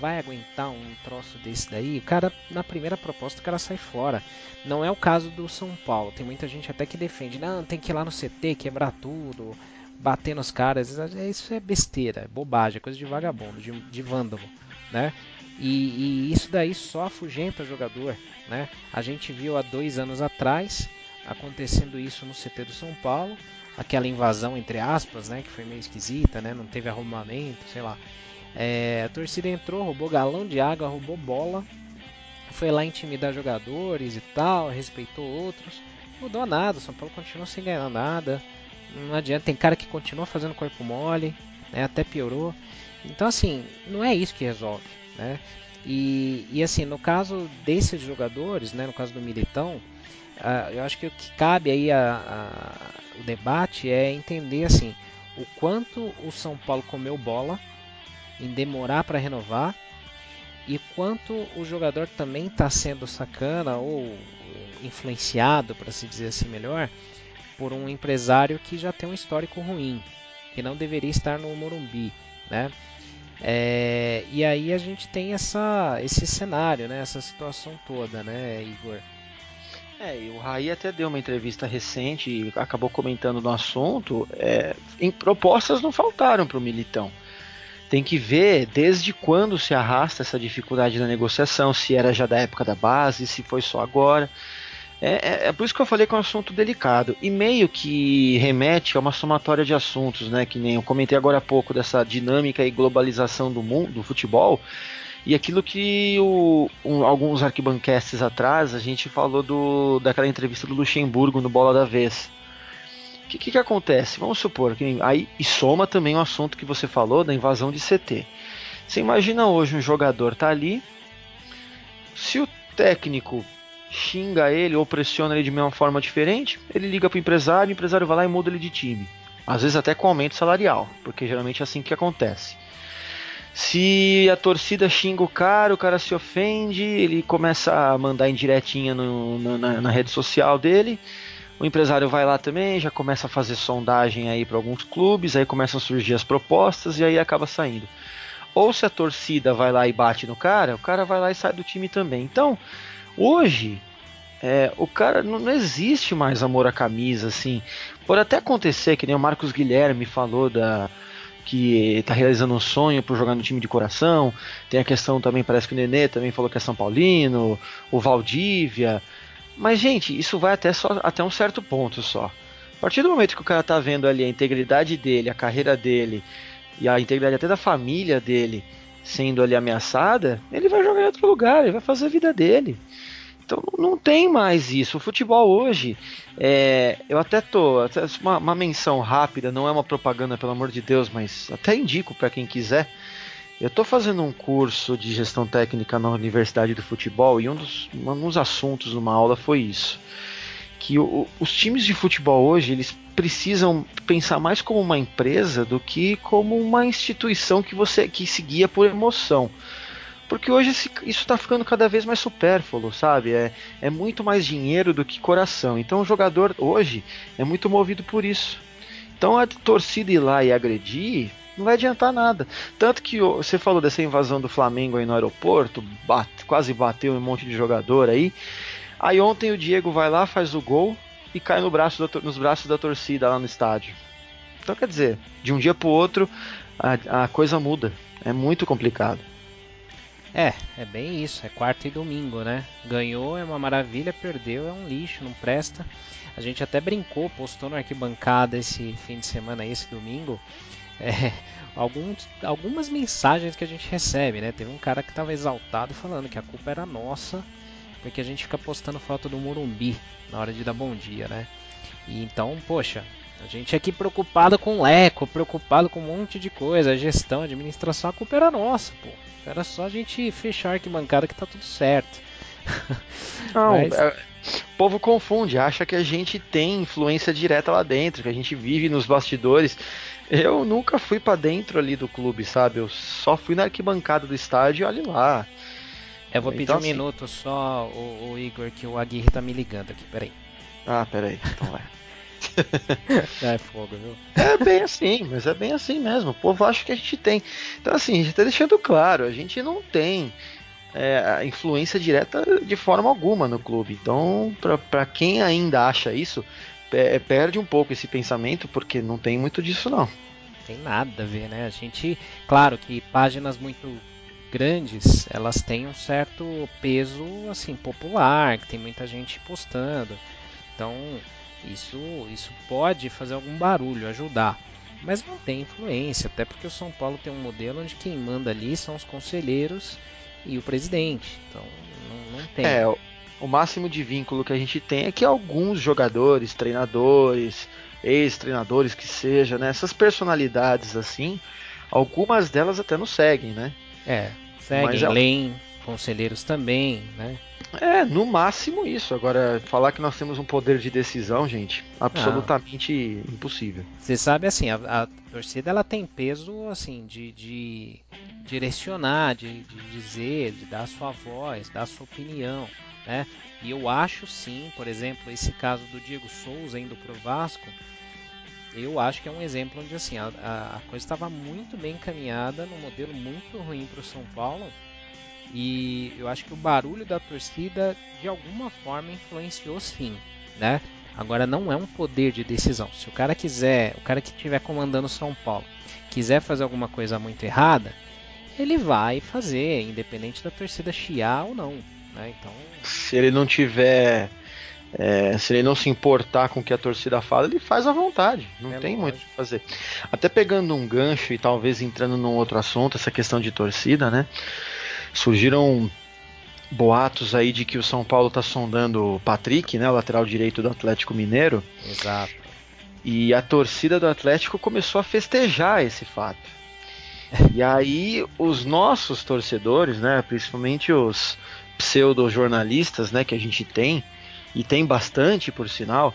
vai aguentar um troço desse daí? O cara, na primeira proposta, o cara sai fora. Não é o caso do São Paulo. Tem muita gente até que defende, não, tem que ir lá no CT, quebrar tudo, bater nos caras. Isso é besteira, é bobagem, é coisa de vagabundo, de, de vândalo né? E, e, isso daí só afugenta jogador, né? A gente viu há dois anos atrás acontecendo isso no CT do São Paulo, aquela invasão entre aspas, né? Que foi meio esquisita, né? Não teve arrumamento, sei lá. É, a torcida entrou, roubou galão de água, roubou bola, foi lá intimidar jogadores e tal, respeitou outros. Mudou nada, o São Paulo continua sem ganhar nada. Não adianta, tem cara que continua fazendo corpo mole, né? até piorou. Então, assim, não é isso que resolve, né? E, e assim, no caso desses jogadores, né, no caso do Militão, uh, eu acho que o que cabe aí a, a, o debate é entender assim o quanto o São Paulo comeu bola em demorar para renovar e quanto o jogador também está sendo sacana ou influenciado, para se dizer assim melhor, por um empresário que já tem um histórico ruim, que não deveria estar no Morumbi, né? É, e aí a gente tem essa, esse cenário, né? Essa situação toda, né, Igor? É, e o Raí até deu uma entrevista recente e acabou comentando no assunto. É, em propostas não faltaram para o Militão. Tem que ver desde quando se arrasta essa dificuldade da negociação, se era já da época da base, se foi só agora. É, é, é, por isso que eu falei que é um assunto delicado. E meio que remete a uma somatória de assuntos, né? Que nem eu comentei agora há pouco dessa dinâmica e globalização do mundo, do futebol. E aquilo que o, um, alguns arquibancasts atrás a gente falou do, daquela entrevista do Luxemburgo no Bola da Vez. Que, que, que, acontece? Vamos supor que aí e soma também o assunto que você falou da invasão de CT. Você imagina hoje um jogador tá ali, se o técnico xinga ele ou pressiona ele de uma forma diferente, ele liga para o empresário, o empresário vai lá e muda ele de time. Às vezes até com aumento salarial, porque geralmente é assim que acontece. Se a torcida xinga o cara, o cara se ofende, ele começa a mandar indiretinha no, na, na rede social dele. O empresário vai lá também, já começa a fazer sondagem aí para alguns clubes, aí começam a surgir as propostas e aí acaba saindo. Ou se a torcida vai lá e bate no cara, o cara vai lá e sai do time também. Então, Hoje, é, o cara não, não, existe mais amor à camisa, assim. Pode até acontecer, que nem o Marcos Guilherme falou da que está realizando um sonho por jogar no time de coração. Tem a questão também, parece que o Nenê também falou que é São Paulino, o Valdívia. Mas, gente, isso vai até, só, até um certo ponto só. A partir do momento que o cara tá vendo ali a integridade dele, a carreira dele e a integridade até da família dele sendo ali ameaçada, ele vai jogar em outro lugar, ele vai fazer a vida dele. Então não tem mais isso. O futebol hoje, é, eu até tô. Até uma, uma, menção rápida, não é uma propaganda, pelo amor de Deus, mas até indico para quem quiser. Eu estou fazendo um curso de gestão técnica na Universidade do Futebol e um dos, um dos assuntos numa aula foi isso. Que o, os times de futebol hoje eles precisam pensar mais como uma empresa do que como uma instituição que você que se guia por emoção. Porque hoje isso está ficando cada vez mais supérfluo, sabe? É, é muito mais dinheiro do que coração. Então o jogador hoje é muito movido por isso. Então a torcida ir lá e agredir não vai adiantar nada. Tanto que você falou dessa invasão do Flamengo aí no aeroporto, bate, quase bateu um monte de jogador aí. Aí ontem o Diego vai lá, faz o gol, e cai no braço do, nos braços da torcida lá no estádio. Então, quer dizer, de um dia para o outro, a, a coisa muda. É muito complicado. É, é bem isso. É quarta e domingo, né? Ganhou é uma maravilha, perdeu é um lixo, não presta. A gente até brincou, postou na arquibancada esse fim de semana, esse domingo, é, alguns, algumas mensagens que a gente recebe, né? Teve um cara que estava exaltado falando que a culpa era nossa, porque a gente fica postando foto do Morumbi na hora de dar bom dia, né? E então, poxa, a gente aqui preocupado com o eco, preocupado com um monte de coisa, a gestão, a administração, a culpa era nossa, pô. Era só a gente fechar a arquibancada que tá tudo certo. Não, Mas... é, o povo confunde, acha que a gente tem influência direta lá dentro, que a gente vive nos bastidores. Eu nunca fui para dentro ali do clube, sabe? Eu só fui na arquibancada do estádio e olha lá. Eu vou então, pedir um assim... minuto só, o, o, Igor, que o Aguirre tá me ligando aqui, peraí. Ah, peraí, então vai. é fogo, viu? É bem assim, mas é bem assim mesmo. O povo acha que a gente tem. Então, assim, a gente tá deixando claro, a gente não tem é, influência direta de forma alguma no clube. Então, para quem ainda acha isso, é, perde um pouco esse pensamento, porque não tem muito disso, não. Tem nada a ver, né? A gente, claro que páginas muito grandes, elas têm um certo peso assim popular, que tem muita gente postando. Então, isso, isso pode fazer algum barulho, ajudar. Mas não tem influência, até porque o São Paulo tem um modelo onde quem manda ali são os conselheiros e o presidente. Então não, não tem. É, o máximo de vínculo que a gente tem é que alguns jogadores, treinadores, ex-treinadores que seja, né, essas personalidades assim, algumas delas até nos seguem, né? É, seguem, Mas, é leem, conselheiros também, né? É, no máximo isso. Agora, falar que nós temos um poder de decisão, gente, absolutamente ah. impossível. Você sabe, assim, a, a, torcida ela tem peso, assim, de, de direcionar, de, de, dizer, de dar a sua voz, dar a sua opinião, né? E eu acho sim, por exemplo, esse caso do Diego Souza indo pro Vasco, eu acho que é um exemplo onde, assim, a, a coisa estava muito bem encaminhada, num modelo muito ruim para o São Paulo, e eu acho que o barulho da torcida de alguma forma influenciou sim, né? Agora não é um poder de decisão. Se o cara quiser, o cara que estiver comandando São Paulo, quiser fazer alguma coisa muito errada, ele vai fazer, independente da torcida chiar ou não. Né? Então, se ele não tiver, é, se ele não se importar com o que a torcida fala, ele faz à vontade. Não é tem lógico. muito o que fazer. Até pegando um gancho e talvez entrando num outro assunto, essa questão de torcida, né? surgiram boatos aí de que o São Paulo está sondando o Patrick, né, o lateral direito do Atlético Mineiro. Exato. E a torcida do Atlético começou a festejar esse fato. E aí os nossos torcedores, né, principalmente os pseudo-jornalistas, né, que a gente tem, e tem bastante por sinal,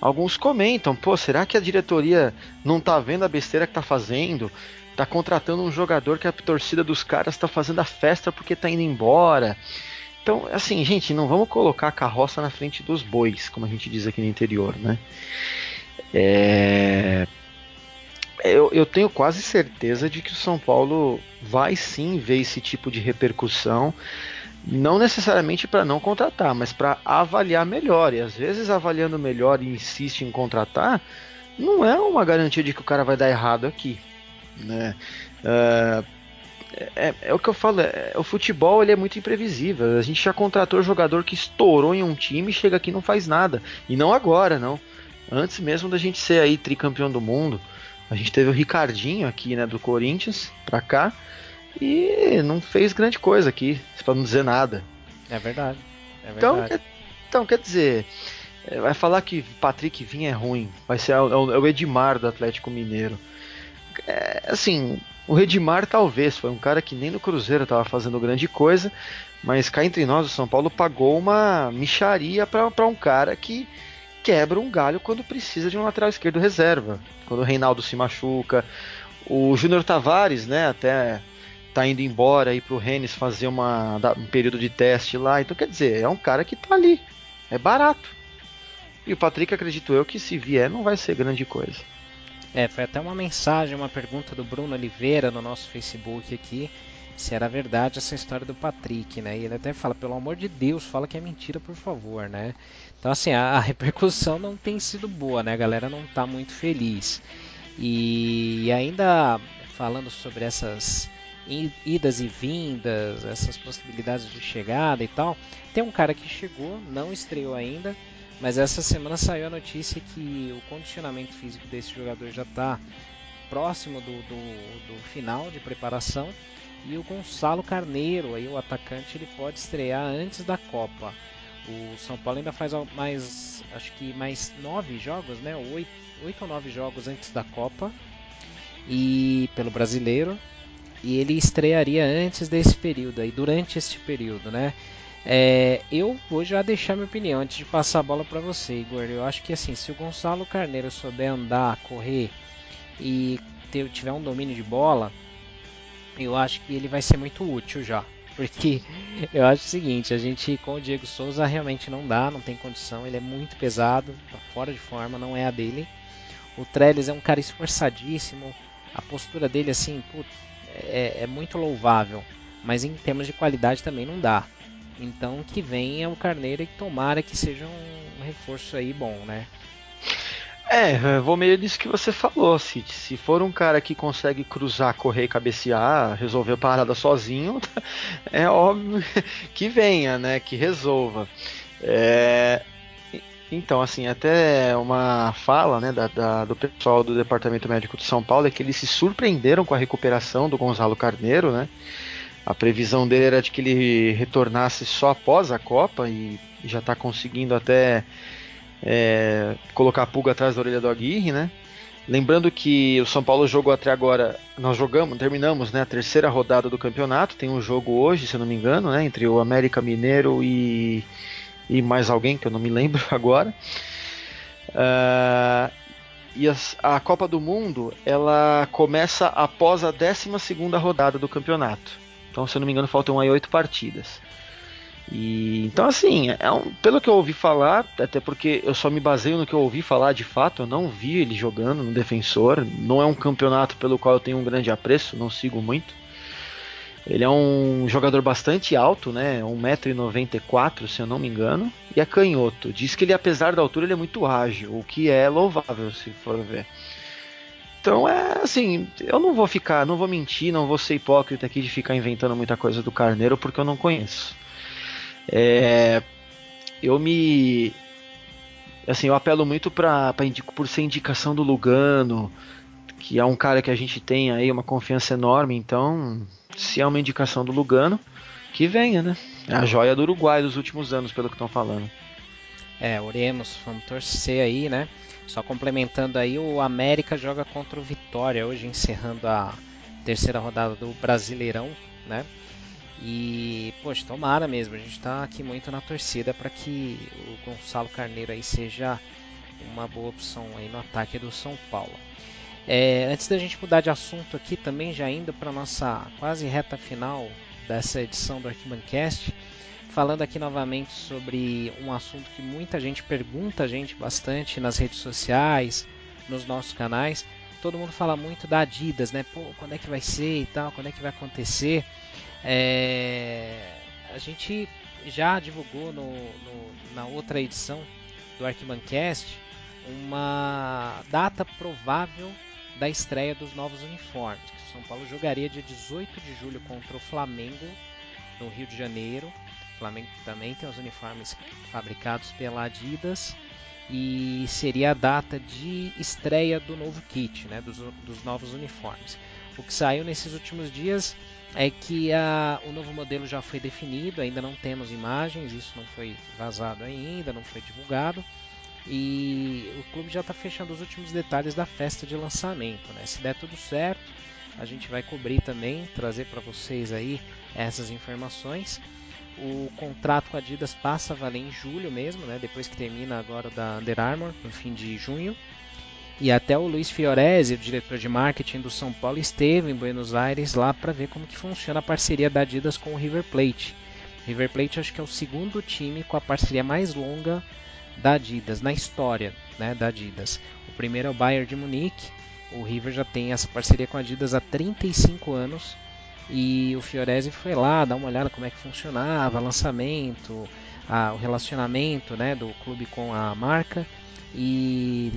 alguns comentam, pô, será que a diretoria não tá vendo a besteira que tá fazendo? tá contratando um jogador que a torcida dos caras tá fazendo a festa porque tá indo embora. Então, assim, gente, não vamos colocar a carroça na frente dos bois, como a gente diz aqui no interior, né? É... Eu, eu tenho quase certeza de que o São Paulo vai sim ver esse tipo de repercussão, não necessariamente para não contratar, mas para avaliar melhor. E às vezes avaliando melhor e insiste em contratar, não é uma garantia de que o cara vai dar errado aqui. Né? Uh, é, é, o que eu falo, é, o futebol ele é muito imprevisível. A gente já contratou jogador que estourou em um time chega aqui e não faz nada. E não agora, não. Antes mesmo da gente ser aí tricampeão do mundo, a gente teve o Ricardinho aqui, né, do Corinthians, pra cá, e não fez grande coisa aqui, para não dizer nada. É verdade. É então, verdade. Então, quer, então, quer dizer, é, vai falar que Patrick Vinha é ruim, vai ser é o Edmar do Atlético Mineiro é, assim, o Redimar talvez foi um cara que nem no Cruzeiro estava fazendo grande coisa, mas cá entre nós, o São Paulo pagou uma micharia para um cara que quebra um galho quando precisa de um lateral esquerdo reserva. Quando o Reinaldo se machuca, o Júnior Tavares, né, até tá indo embora aí pro Rennes fazer uma, um período de teste lá. Então, quer dizer, é um cara que tá ali. É barato. E o Patrick, acredito eu, que se vier não vai ser grande coisa. É, foi até uma mensagem, uma pergunta do Bruno Oliveira no nosso Facebook aqui, se era verdade essa história do Patrick, né? E ele até fala, pelo amor de Deus, fala que é mentira, por favor, né? Então, assim, a, a repercussão não tem sido boa, né? A galera não está muito feliz. E ainda falando sobre essas idas e vindas, essas possibilidades de chegada e tal, tem um cara que chegou, não estreou ainda, mas essa semana saiu a notícia que o condicionamento físico desse jogador já está próximo do, do, do, final de preparação e o Gonçalo Carneiro, aí o atacante, ele pode estrear antes da Copa. O São Paulo ainda faz mais, acho que mais nove jogos, né? Oito, oito ou nove jogos antes da Copa e pelo Brasileiro e ele estrearia antes desse período aí, durante este período, né? É, eu vou já deixar minha opinião antes de passar a bola para você, Igor. Eu acho que assim, se o Gonçalo Carneiro souber andar, correr e ter, tiver um domínio de bola, eu acho que ele vai ser muito útil já. Porque eu acho o seguinte, a gente com o Diego Souza realmente não dá, não tem condição, ele é muito pesado, tá fora de forma, não é a dele. O Trellis é um cara esforçadíssimo, a postura dele assim, putz, é, é muito louvável, mas em termos de qualidade também não dá. Então que venha o Carneiro e tomara que seja um reforço aí bom, né? É, vou meio disso que você falou, Cid. Se for um cara que consegue cruzar, correr cabecear, resolver a parada sozinho, é óbvio que venha, né? Que resolva. É, então, assim, até uma fala né, da, da, do pessoal do Departamento Médico de São Paulo é que eles se surpreenderam com a recuperação do Gonzalo Carneiro, né? A previsão dele era de que ele retornasse só após a Copa e já está conseguindo até é, colocar a pulga atrás da orelha do Aguirre, né? Lembrando que o São Paulo jogou até agora, nós jogamos, terminamos né, a terceira rodada do campeonato. Tem um jogo hoje, se eu não me engano, né, entre o América Mineiro e, e mais alguém que eu não me lembro agora. Uh, e as, a Copa do Mundo ela começa após a 12 segunda rodada do campeonato. Então, se eu não me engano, faltam aí oito partidas. E então assim, é um, pelo que eu ouvi falar, até porque eu só me baseio no que eu ouvi falar de fato, eu não vi ele jogando no defensor, não é um campeonato pelo qual eu tenho um grande apreço, não sigo muito. Ele é um jogador bastante alto, né? 1,94m, se eu não me engano, e é canhoto. Diz que ele, apesar da altura, ele é muito ágil, o que é louvável, se for ver. Então é assim, eu não vou ficar, não vou mentir, não vou ser hipócrita aqui de ficar inventando muita coisa do Carneiro porque eu não conheço. É, eu me assim, eu apelo muito para por ser indicação do Lugano, que é um cara que a gente tem aí uma confiança enorme, então se é uma indicação do Lugano, que venha, né? É a joia do Uruguai dos últimos anos, pelo que estão falando. É, oremos, vamos torcer aí, né? Só complementando aí, o América joga contra o Vitória hoje, encerrando a terceira rodada do Brasileirão, né? E, poxa, tomara mesmo, a gente está aqui muito na torcida para que o Gonçalo Carneiro aí seja uma boa opção aí no ataque do São Paulo. É, antes da gente mudar de assunto aqui, também já indo para nossa quase reta final dessa edição do Arquibancast, falando aqui novamente sobre um assunto que muita gente pergunta a gente bastante nas redes sociais, nos nossos canais. Todo mundo fala muito da Adidas, né? Pô, quando é que vai ser e tal, quando é que vai acontecer? É... A gente já divulgou no, no, na outra edição do Arquibancast uma data provável da estreia dos novos uniformes. o São Paulo jogaria dia 18 de julho contra o Flamengo no Rio de Janeiro o Flamengo também tem os uniformes fabricados pela Adidas e seria a data de estreia do novo kit, né, dos, dos novos uniformes. O que saiu nesses últimos dias é que a, o novo modelo já foi definido, ainda não temos imagens, isso não foi vazado ainda, não foi divulgado. E o clube já está fechando os últimos detalhes da festa de lançamento. Né? Se der tudo certo, a gente vai cobrir também, trazer para vocês aí essas informações. O contrato com a Adidas passa a valer em julho mesmo, né? Depois que termina agora da Under Armour, no fim de junho. E até o Luiz Fiorese, o diretor de marketing do São Paulo, esteve em Buenos Aires lá para ver como que funciona a parceria da Adidas com o River Plate. River Plate acho que é o segundo time com a parceria mais longa da Adidas na história, né, da Adidas. O primeiro é o Bayern de Munique. O River já tem essa parceria com a Adidas há 35 anos e o Fiorese foi lá dar uma olhada como é que funcionava, lançamento, a, o relacionamento né, do clube com a marca e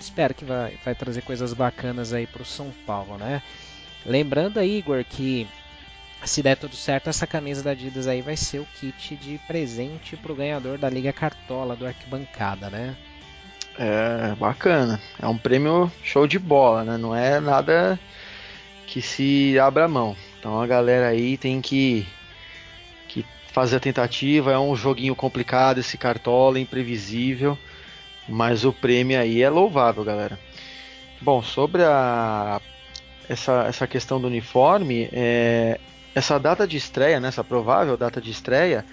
espero que vai, vai trazer coisas bacanas aí para o São Paulo, né? Lembrando aí, Igor, que se der tudo certo, essa camisa da Adidas aí vai ser o kit de presente para o ganhador da Liga Cartola do Arquibancada, né? É, bacana. É um prêmio show de bola, né? Não é nada que se abra mão. Então a galera aí tem que, que fazer a tentativa. É um joguinho complicado esse cartola, imprevisível. Mas o prêmio aí é louvável, galera. Bom, sobre a, essa, essa questão do uniforme, é, essa data de estreia, né, essa provável data de estreia,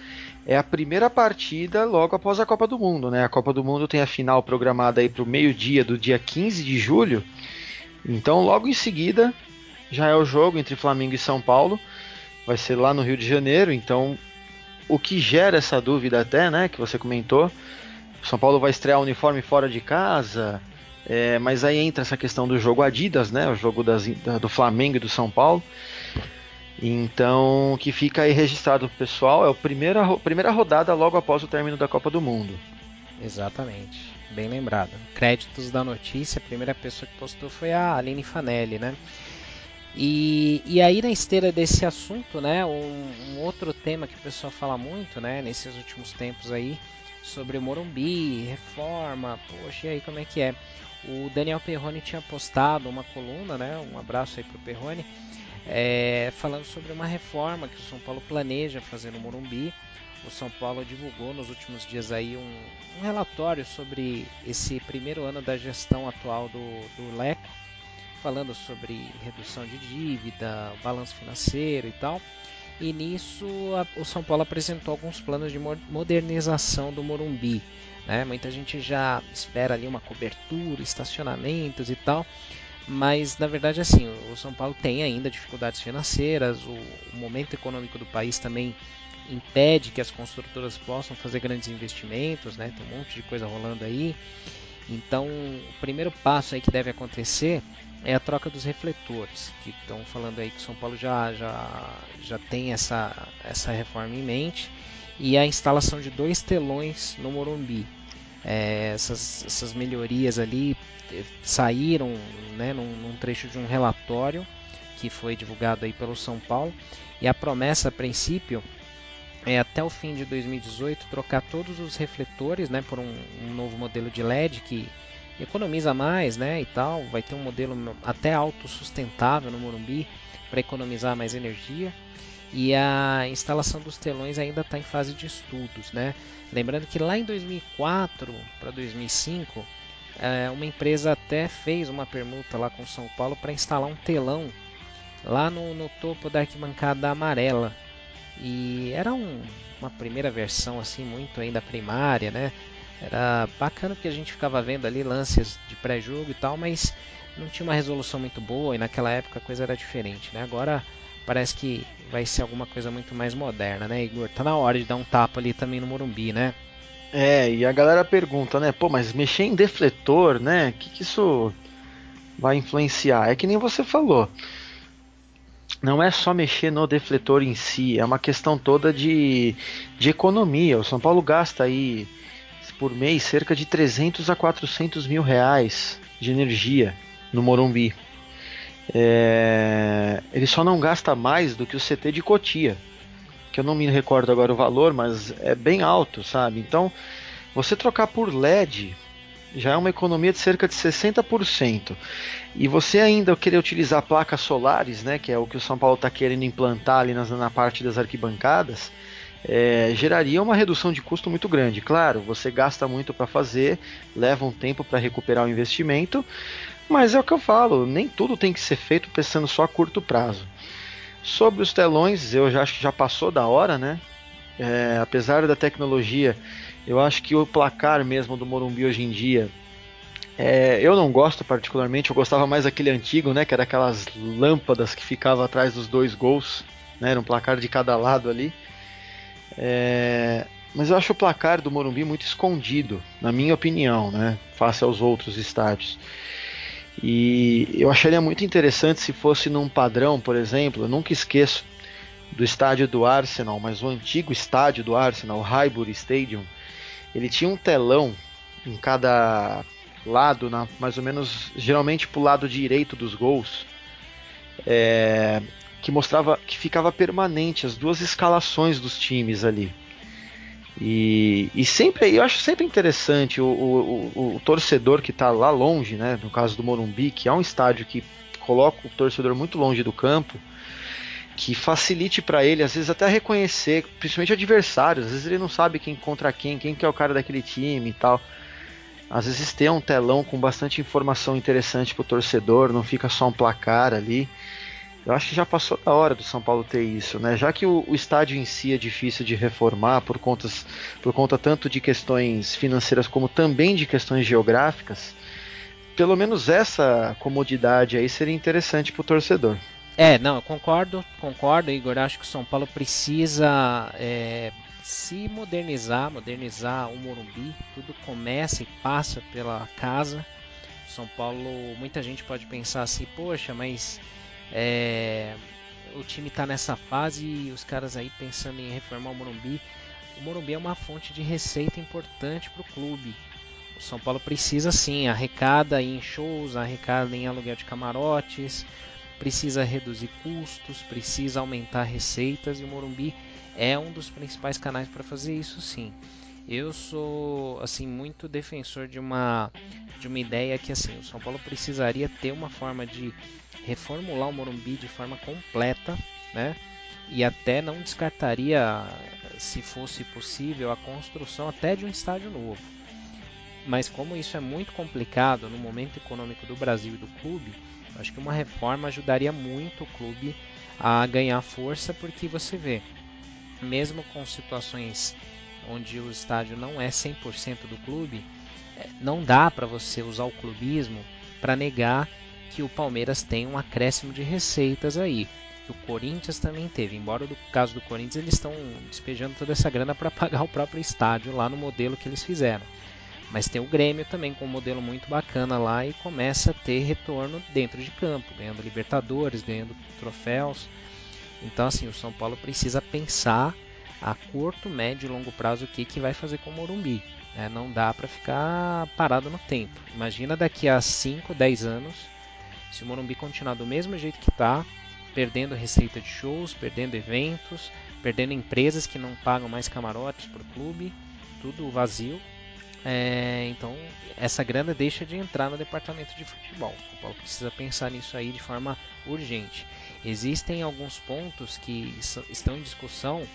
é a primeira partida logo após a Copa do Mundo. Né? A Copa do Mundo tem a final programada para o meio-dia do dia 15 de julho. Então, logo em seguida, já é o jogo entre Flamengo e São Paulo. Vai ser lá no Rio de Janeiro. Então, o que gera essa dúvida até, né, que você comentou, São Paulo vai estrear o uniforme fora de casa, é, mas aí entra essa questão do jogo Adidas, né, o jogo das, do Flamengo e do São Paulo. Então, que fica aí registrado pro pessoal é a primeira, primeira rodada logo após o término da Copa do Mundo. Exatamente, bem lembrado. Créditos da notícia, a primeira pessoa que postou foi a Aline Fanelli, né? E, e aí na esteira desse assunto, né, um, um, outro tema que o pessoal fala muito, né, nesses últimos tempos aí, sobre o Morumbi, reforma, poxa, e aí como é que é? O Daniel Perrone tinha postado uma coluna, né, um abraço aí pro Perrone, é, falando sobre uma reforma que o São Paulo planeja fazer no Morumbi. O São Paulo divulgou nos últimos dias aí um, um relatório sobre esse primeiro ano da gestão atual do, do Leco, falando sobre redução de dívida, balanço financeiro e tal. E nisso a, o São Paulo apresentou alguns planos de modernização do Morumbi. Né? Muita gente já espera ali uma cobertura, estacionamentos e tal. Mas na verdade assim, o São Paulo tem ainda dificuldades financeiras, o, o momento econômico do país também impede que as construtoras possam fazer grandes investimentos, né? Tem um monte de coisa rolando aí. Então, o primeiro passo aí que deve acontecer é a troca dos refletores, que estão falando aí que São Paulo já, já, já tem essa, essa reforma em mente, e a instalação de dois telões no Morumbi. É, essas, essas melhorias ali eh, saíram né, num, num, trecho de um relatório que foi divulgado aí pelo São Paulo, e a promessa a princípio é até o fim de 2018 trocar todos os refletores né, por um, um novo modelo de LED que economiza mais, né, e tal, vai ter um modelo até autossustentável no Morumbi para economizar mais energia. E a instalação dos telões ainda está em fase de estudos, né? Lembrando que lá em 2004 para 2005, é, uma empresa até fez uma permuta lá com São Paulo para instalar um telão lá no, no, topo da arquibancada amarela. E era um, uma primeira versão assim muito ainda primária, né? Era bacana porque a gente ficava vendo ali lances de pré-jogo e tal, mas não tinha uma resolução muito boa e naquela época a coisa era diferente, né? Agora parece que vai ser alguma coisa muito mais moderna, né, Igor? Tá na hora de dar um tapa ali também no Morumbi, né? É, e a galera pergunta, né? Pô, mas mexer em defletor, né? O que, que isso vai influenciar? É que nem você falou. Não é só mexer no defletor em si, é uma questão toda de, de economia. O São Paulo gasta aí por mês cerca de 300 a 400 mil reais de energia no Morumbi. É, ele só não gasta mais do que o CT de Cotia, que eu não me recordo agora o valor, mas é bem alto, sabe? Então, você trocar por LED já é uma economia de cerca de 60%. E você ainda querer utilizar placas solares, né, que é o que o São Paulo está querendo implantar ali na, na parte das arquibancadas, é, geraria uma redução de custo muito grande. Claro, você gasta muito para fazer, leva um tempo para recuperar o investimento, mas é o que eu falo, nem tudo tem que ser feito pensando só a curto prazo. Sobre os telões, eu já acho que já passou da hora, né? É, apesar da tecnologia, eu acho que o placar mesmo do Morumbi hoje em dia, é, eu não gosto particularmente, eu gostava mais daquele antigo, né? Que era aquelas lâmpadas que ficavam atrás dos dois gols, né? Era um placar de cada lado ali. É, mas eu acho o placar do Morumbi muito escondido, na minha opinião, né? Face aos outros estádios. E eu acharia muito interessante se fosse num padrão, por exemplo, eu nunca esqueço do estádio do Arsenal, mas o antigo estádio do Arsenal, o Highbury Stadium, ele tinha um telão em cada lado, na, mais ou menos, geralmente para o lado direito dos gols, é, que mostrava que ficava permanente as duas escalações dos times ali. E, e sempre, eu acho sempre interessante o, o, o, o torcedor que está lá longe, né, no caso do Morumbi, que é um estádio que coloca o torcedor muito longe do campo, que facilite para ele, às vezes até reconhecer, principalmente adversários, às vezes ele não sabe quem contra quem, quem que é o cara daquele time e tal. Às vezes ter um telão com bastante informação interessante para o torcedor, não fica só um placar ali. Eu acho que já passou da hora do São Paulo ter isso, né? Já que o, o estádio em si é difícil de reformar por, contas, por conta tanto de questões financeiras como também de questões geográficas, pelo menos essa comodidade aí seria interessante para o torcedor. É, não, eu concordo, concordo, Igor. Acho que o São Paulo precisa é, se modernizar, modernizar o Morumbi. Tudo começa e passa pela casa. São Paulo, muita gente pode pensar assim, poxa, mas é, o time está nessa fase e os caras aí pensando em reformar o Morumbi. O Morumbi é uma fonte de receita importante para o clube. O São Paulo precisa sim, arrecada em shows, arrecada em aluguel de camarotes, precisa reduzir custos, precisa aumentar receitas e o Morumbi é um dos principais canais para fazer isso sim. Eu sou assim muito defensor de uma de uma ideia que assim, o São Paulo precisaria ter uma forma de reformular o Morumbi de forma completa, né? E até não descartaria, se fosse possível, a construção até de um estádio novo. Mas como isso é muito complicado no momento econômico do Brasil e do clube, acho que uma reforma ajudaria muito o clube a ganhar força, porque você vê, mesmo com situações onde o estádio não é 100% do clube, é, não dá para você usar o clubismo para negar que o Palmeiras tem um acréscimo de receitas aí. O Corinthians também teve, embora no caso do Corinthians eles estão despejando toda essa grana para pagar o próprio estádio lá no modelo que eles fizeram. Mas tem o Grêmio também com um modelo muito bacana lá e começa a ter retorno dentro de campo, ganhando Libertadores, ganhando troféus. Então assim, o São Paulo precisa pensar a curto, médio e longo prazo o que, que vai fazer com o Morumbi. Né? Não dá para ficar parado no tempo. Imagina daqui a 5, 10 anos se o Morumbi continuar do mesmo jeito que está, perdendo receita de shows, perdendo eventos, perdendo empresas que não pagam mais camarotes para o clube, tudo vazio. É, então essa grana deixa de entrar no departamento de futebol. O Paulo precisa pensar nisso aí de forma urgente. Existem alguns pontos que estão em discussão,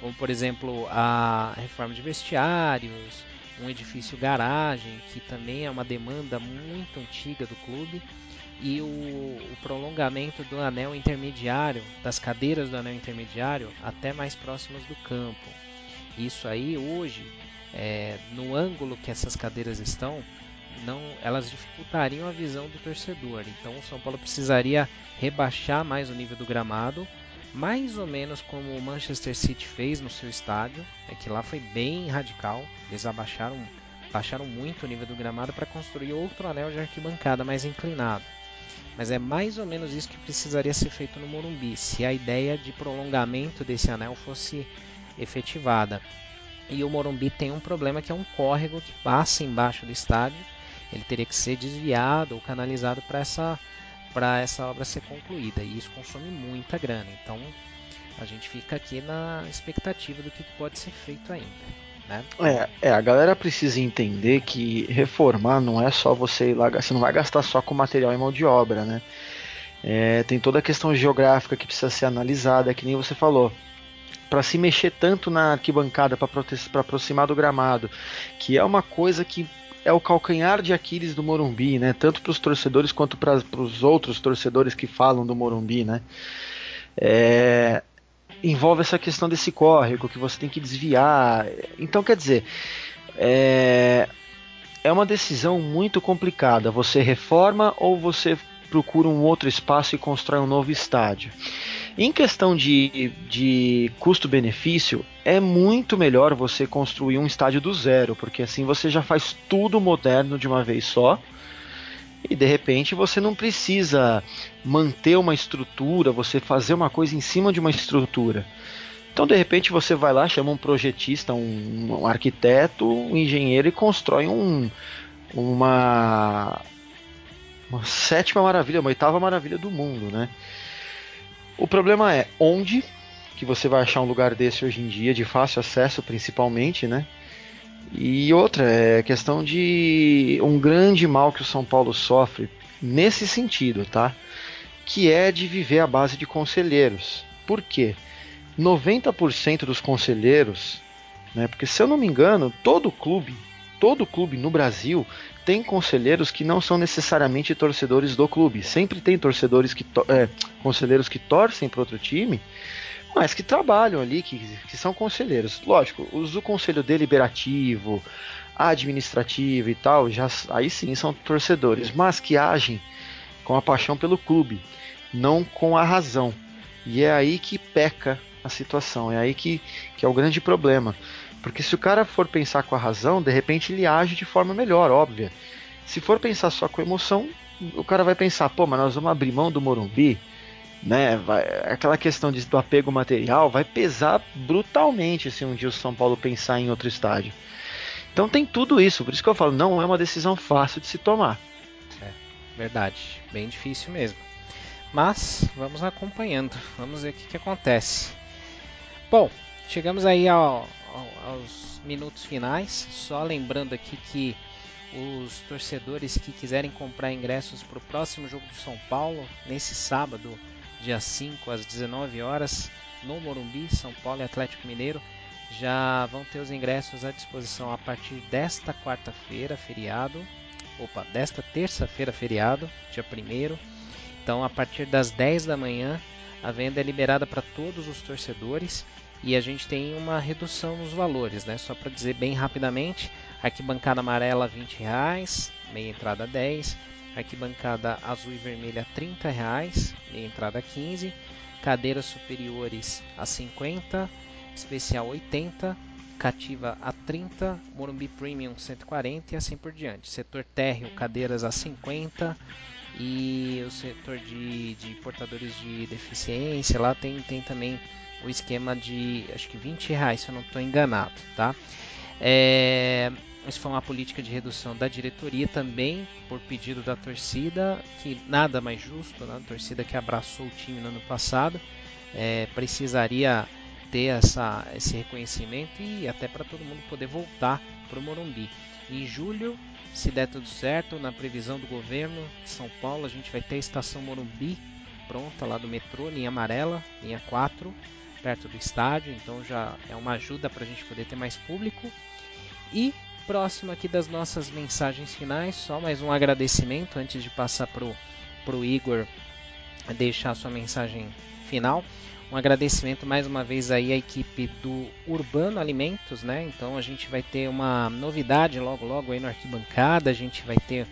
como por exemplo a reforma de vestiários, um edifício garagem, que também é uma demanda muito antiga do clube e o, o, prolongamento do anel intermediário, das cadeiras do anel intermediário até mais próximas do campo. Isso aí hoje, é, no ângulo que essas cadeiras estão, não, elas dificultariam a visão do torcedor. Então o São Paulo precisaria rebaixar mais o nível do gramado, mais ou menos como o Manchester City fez no seu estádio, é que lá foi bem radical. Eles abaixaram, baixaram muito o nível do gramado para construir outro anel de arquibancada mais inclinado. Mas é mais ou menos isso que precisaria ser feito no Morumbi, se a ideia de prolongamento desse anel fosse efetivada. E o Morumbi tem um problema que é um córrego que passa embaixo do estádio. Ele teria que ser desviado ou canalizado para essa para essa obra ser concluída e isso consome muita grana. Então a gente fica aqui na expectativa do que pode ser feito ainda. Né? É, é, a galera precisa entender que reformar não é só você ir lá, você não vai gastar só com material e mão de obra, né? É, tem toda a questão geográfica que precisa ser analisada, que nem você falou. Para se mexer tanto na arquibancada para aproximar do gramado, que é uma coisa que é o calcanhar de Aquiles do Morumbi, né? Tanto para os torcedores quanto para os outros torcedores que falam do Morumbi, né? É, envolve essa questão desse córrego que você tem que desviar. Então, quer dizer, é, é uma decisão muito complicada. Você reforma ou você procura um outro espaço e constrói um novo estádio. Em questão de, de custo-benefício, é muito melhor você construir um estádio do zero, porque assim você já faz tudo moderno de uma vez só E de repente você não precisa manter uma estrutura, você fazer uma coisa em cima de uma estrutura. Então, de repente, você vai lá, chama um projetista, um, um arquiteto, um engenheiro e constrói um, uma, uma sétima maravilha, uma oitava maravilha do mundo, né? O problema é onde que você vai achar um lugar desse hoje em dia, de fácil acesso principalmente, né? E outra é questão de um grande mal que o São Paulo sofre nesse sentido, tá? Que é de viver à base de conselheiros. Por quê? 90% dos conselheiros, né? Porque se eu não me engano, todo clube, todo clube no Brasil tem conselheiros que não são necessariamente torcedores do clube. Sempre tem torcedores que é, conselheiros que torcem para outro time, mas que trabalham ali, que, que são conselheiros. Lógico, os do conselho deliberativo, administrativo e tal, já aí sim são torcedores, mas que agem com a paixão pelo clube, não com a razão. E é aí que peca a situação, é aí que, que é o grande problema. Porque se o cara for pensar com a razão, de repente ele age de forma melhor, óbvia. Se for pensar só com emoção, o cara vai pensar, pô, mas nós vamos abrir mão do Morumbi, né? Vai, aquela questão de, do apego material vai pesar brutalmente se um dia o São Paulo pensar em outro estádio. Então tem tudo isso, por isso que eu falo, não é uma decisão fácil de se tomar. É, verdade, bem difícil mesmo. Mas vamos acompanhando, vamos ver o que, que acontece. Bom, chegamos aí ao, ao, aos minutos finais. Só lembrando aqui que os torcedores que quiserem comprar ingressos para o próximo jogo de São Paulo, nesse sábado, dia 5 às 19 horas, no Morumbi, São Paulo e Atlético Mineiro, já vão ter os ingressos à disposição a partir desta quarta-feira, feriado. Opa, desta terça-feira, feriado, dia 1 Então, a partir das 10 da manhã, a venda é liberada para todos os torcedores e a gente tem uma redução nos valores, né? Só para dizer bem rapidamente, arquibancada amarela 20 reais, meia entrada 10, arquibancada azul e vermelha 30 reais, meia entrada 15, cadeiras superiores a 50, especial 80, cativa a 30, Morumbi Premium 140 e assim por diante. Setor térreo, cadeiras a 50 e o setor de, de portadores de deficiência lá tem, tem também o esquema de acho que 20 reais, se eu não estou enganado, tá? É, isso foi uma política de redução da diretoria também, por pedido da torcida, que nada mais justo, né? a torcida que abraçou o time no ano passado, é, precisaria ter essa, esse reconhecimento e até para todo mundo poder voltar para o Morumbi. Em julho, se der tudo certo, na previsão do governo de São Paulo, a gente vai ter a estação Morumbi pronta lá do metrô, linha amarela, linha 4, perto do estádio, então já é uma ajuda para a gente poder ter mais público. E próximo aqui das nossas mensagens finais, só mais um agradecimento antes de passar pro pro Igor deixar sua mensagem final. Um agradecimento mais uma vez aí à equipe do Urbano Alimentos, né? Então a gente vai ter uma novidade logo logo aí no arquibancada, a gente vai ter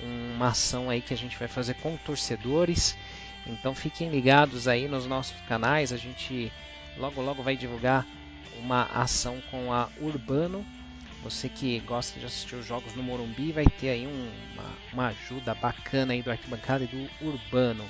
uma ação aí que a gente vai fazer com torcedores. Então fiquem ligados aí nos nossos canais, a gente logo logo vai divulgar uma ação com a Urbano. Você que gosta de assistir os jogos no Morumbi vai ter aí um, uma, uma ajuda bacana aí do arquibancada e do Urbano.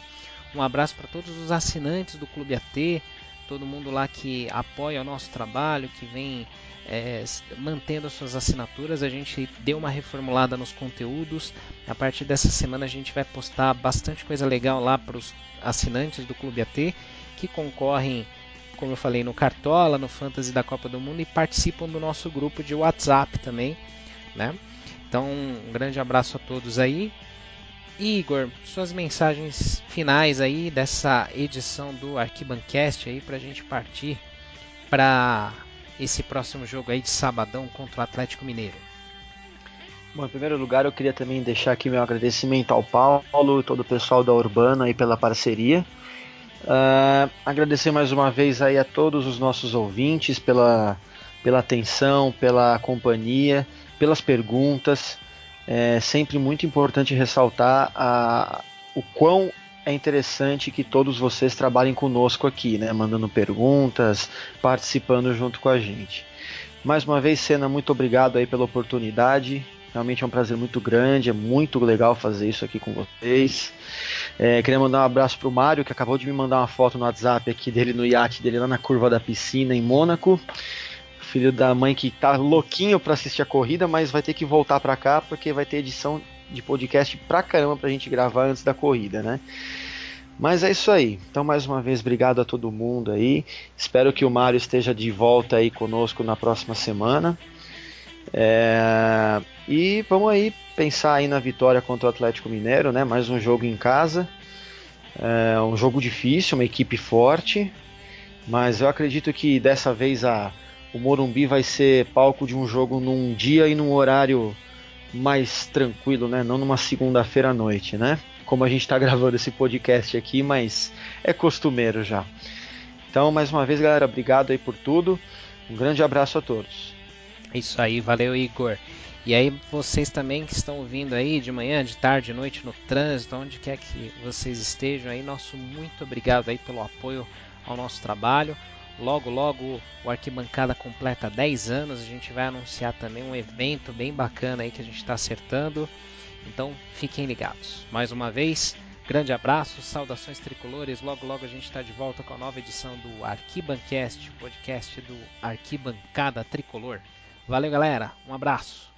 Um abraço para todos os assinantes do Clube AT, todo mundo lá que apoia o nosso trabalho, que vem é, mantendo as suas assinaturas. A gente deu uma reformulada nos conteúdos. A partir dessa semana a gente vai postar bastante coisa legal lá para os assinantes do Clube AT que concorrem, como eu falei, no Cartola, no Fantasy da Copa do Mundo e participam do nosso grupo de WhatsApp também, né? Então, um grande abraço a todos aí. Igor, suas mensagens finais aí dessa edição do Arquibancast aí para a gente partir para esse próximo jogo aí de sabadão contra o Atlético Mineiro. Bom, em primeiro lugar eu queria também deixar aqui meu agradecimento ao Paulo e todo o pessoal da Urbana aí pela parceria. Uh, agradecer mais uma vez aí a todos os nossos ouvintes pela, pela atenção, pela companhia, pelas perguntas é sempre muito importante ressaltar a, o quão é interessante que todos vocês trabalhem conosco aqui, né? Mandando perguntas, participando junto com a gente. Mais uma vez, Senna, muito obrigado aí pela oportunidade Realmente é um prazer muito grande, é muito legal fazer isso aqui com vocês. É, queria mandar um abraço pro Mário, que acabou de me mandar uma foto no WhatsApp aqui dele no iate dele lá na curva da piscina em Mônaco. Filho da mãe que tá louquinho para assistir a corrida, mas vai ter que voltar para cá porque vai ter edição de podcast pra caramba pra gente gravar antes da corrida, né? Mas é isso aí. Então, mais uma vez, obrigado a todo mundo aí. Espero que o Mário esteja de volta aí conosco na próxima semana. É... E vamos aí pensar aí na vitória contra o Atlético Mineiro, né? Mais um jogo em casa. É um jogo difícil, uma equipe forte. Mas eu acredito que dessa vez a, o Morumbi vai ser palco de um jogo num dia e num horário mais tranquilo, né? Não numa segunda-feira à noite, né? Como a gente está gravando esse podcast aqui, mas é costumeiro já. Então, mais uma vez, galera, obrigado aí por tudo. Um grande abraço a todos. Isso aí, valeu, Igor. E aí, vocês também que estão ouvindo aí de manhã, de tarde, de noite, no trânsito, onde quer que vocês estejam aí, nosso muito obrigado aí pelo apoio ao nosso trabalho. Logo, logo o Arquibancada completa 10 anos. A gente vai anunciar também um evento bem bacana aí que a gente está acertando. Então fiquem ligados. Mais uma vez, grande abraço, saudações tricolores. Logo, logo a gente está de volta com a nova edição do Arquibancast, podcast do Arquibancada Tricolor. Valeu, galera. Um abraço.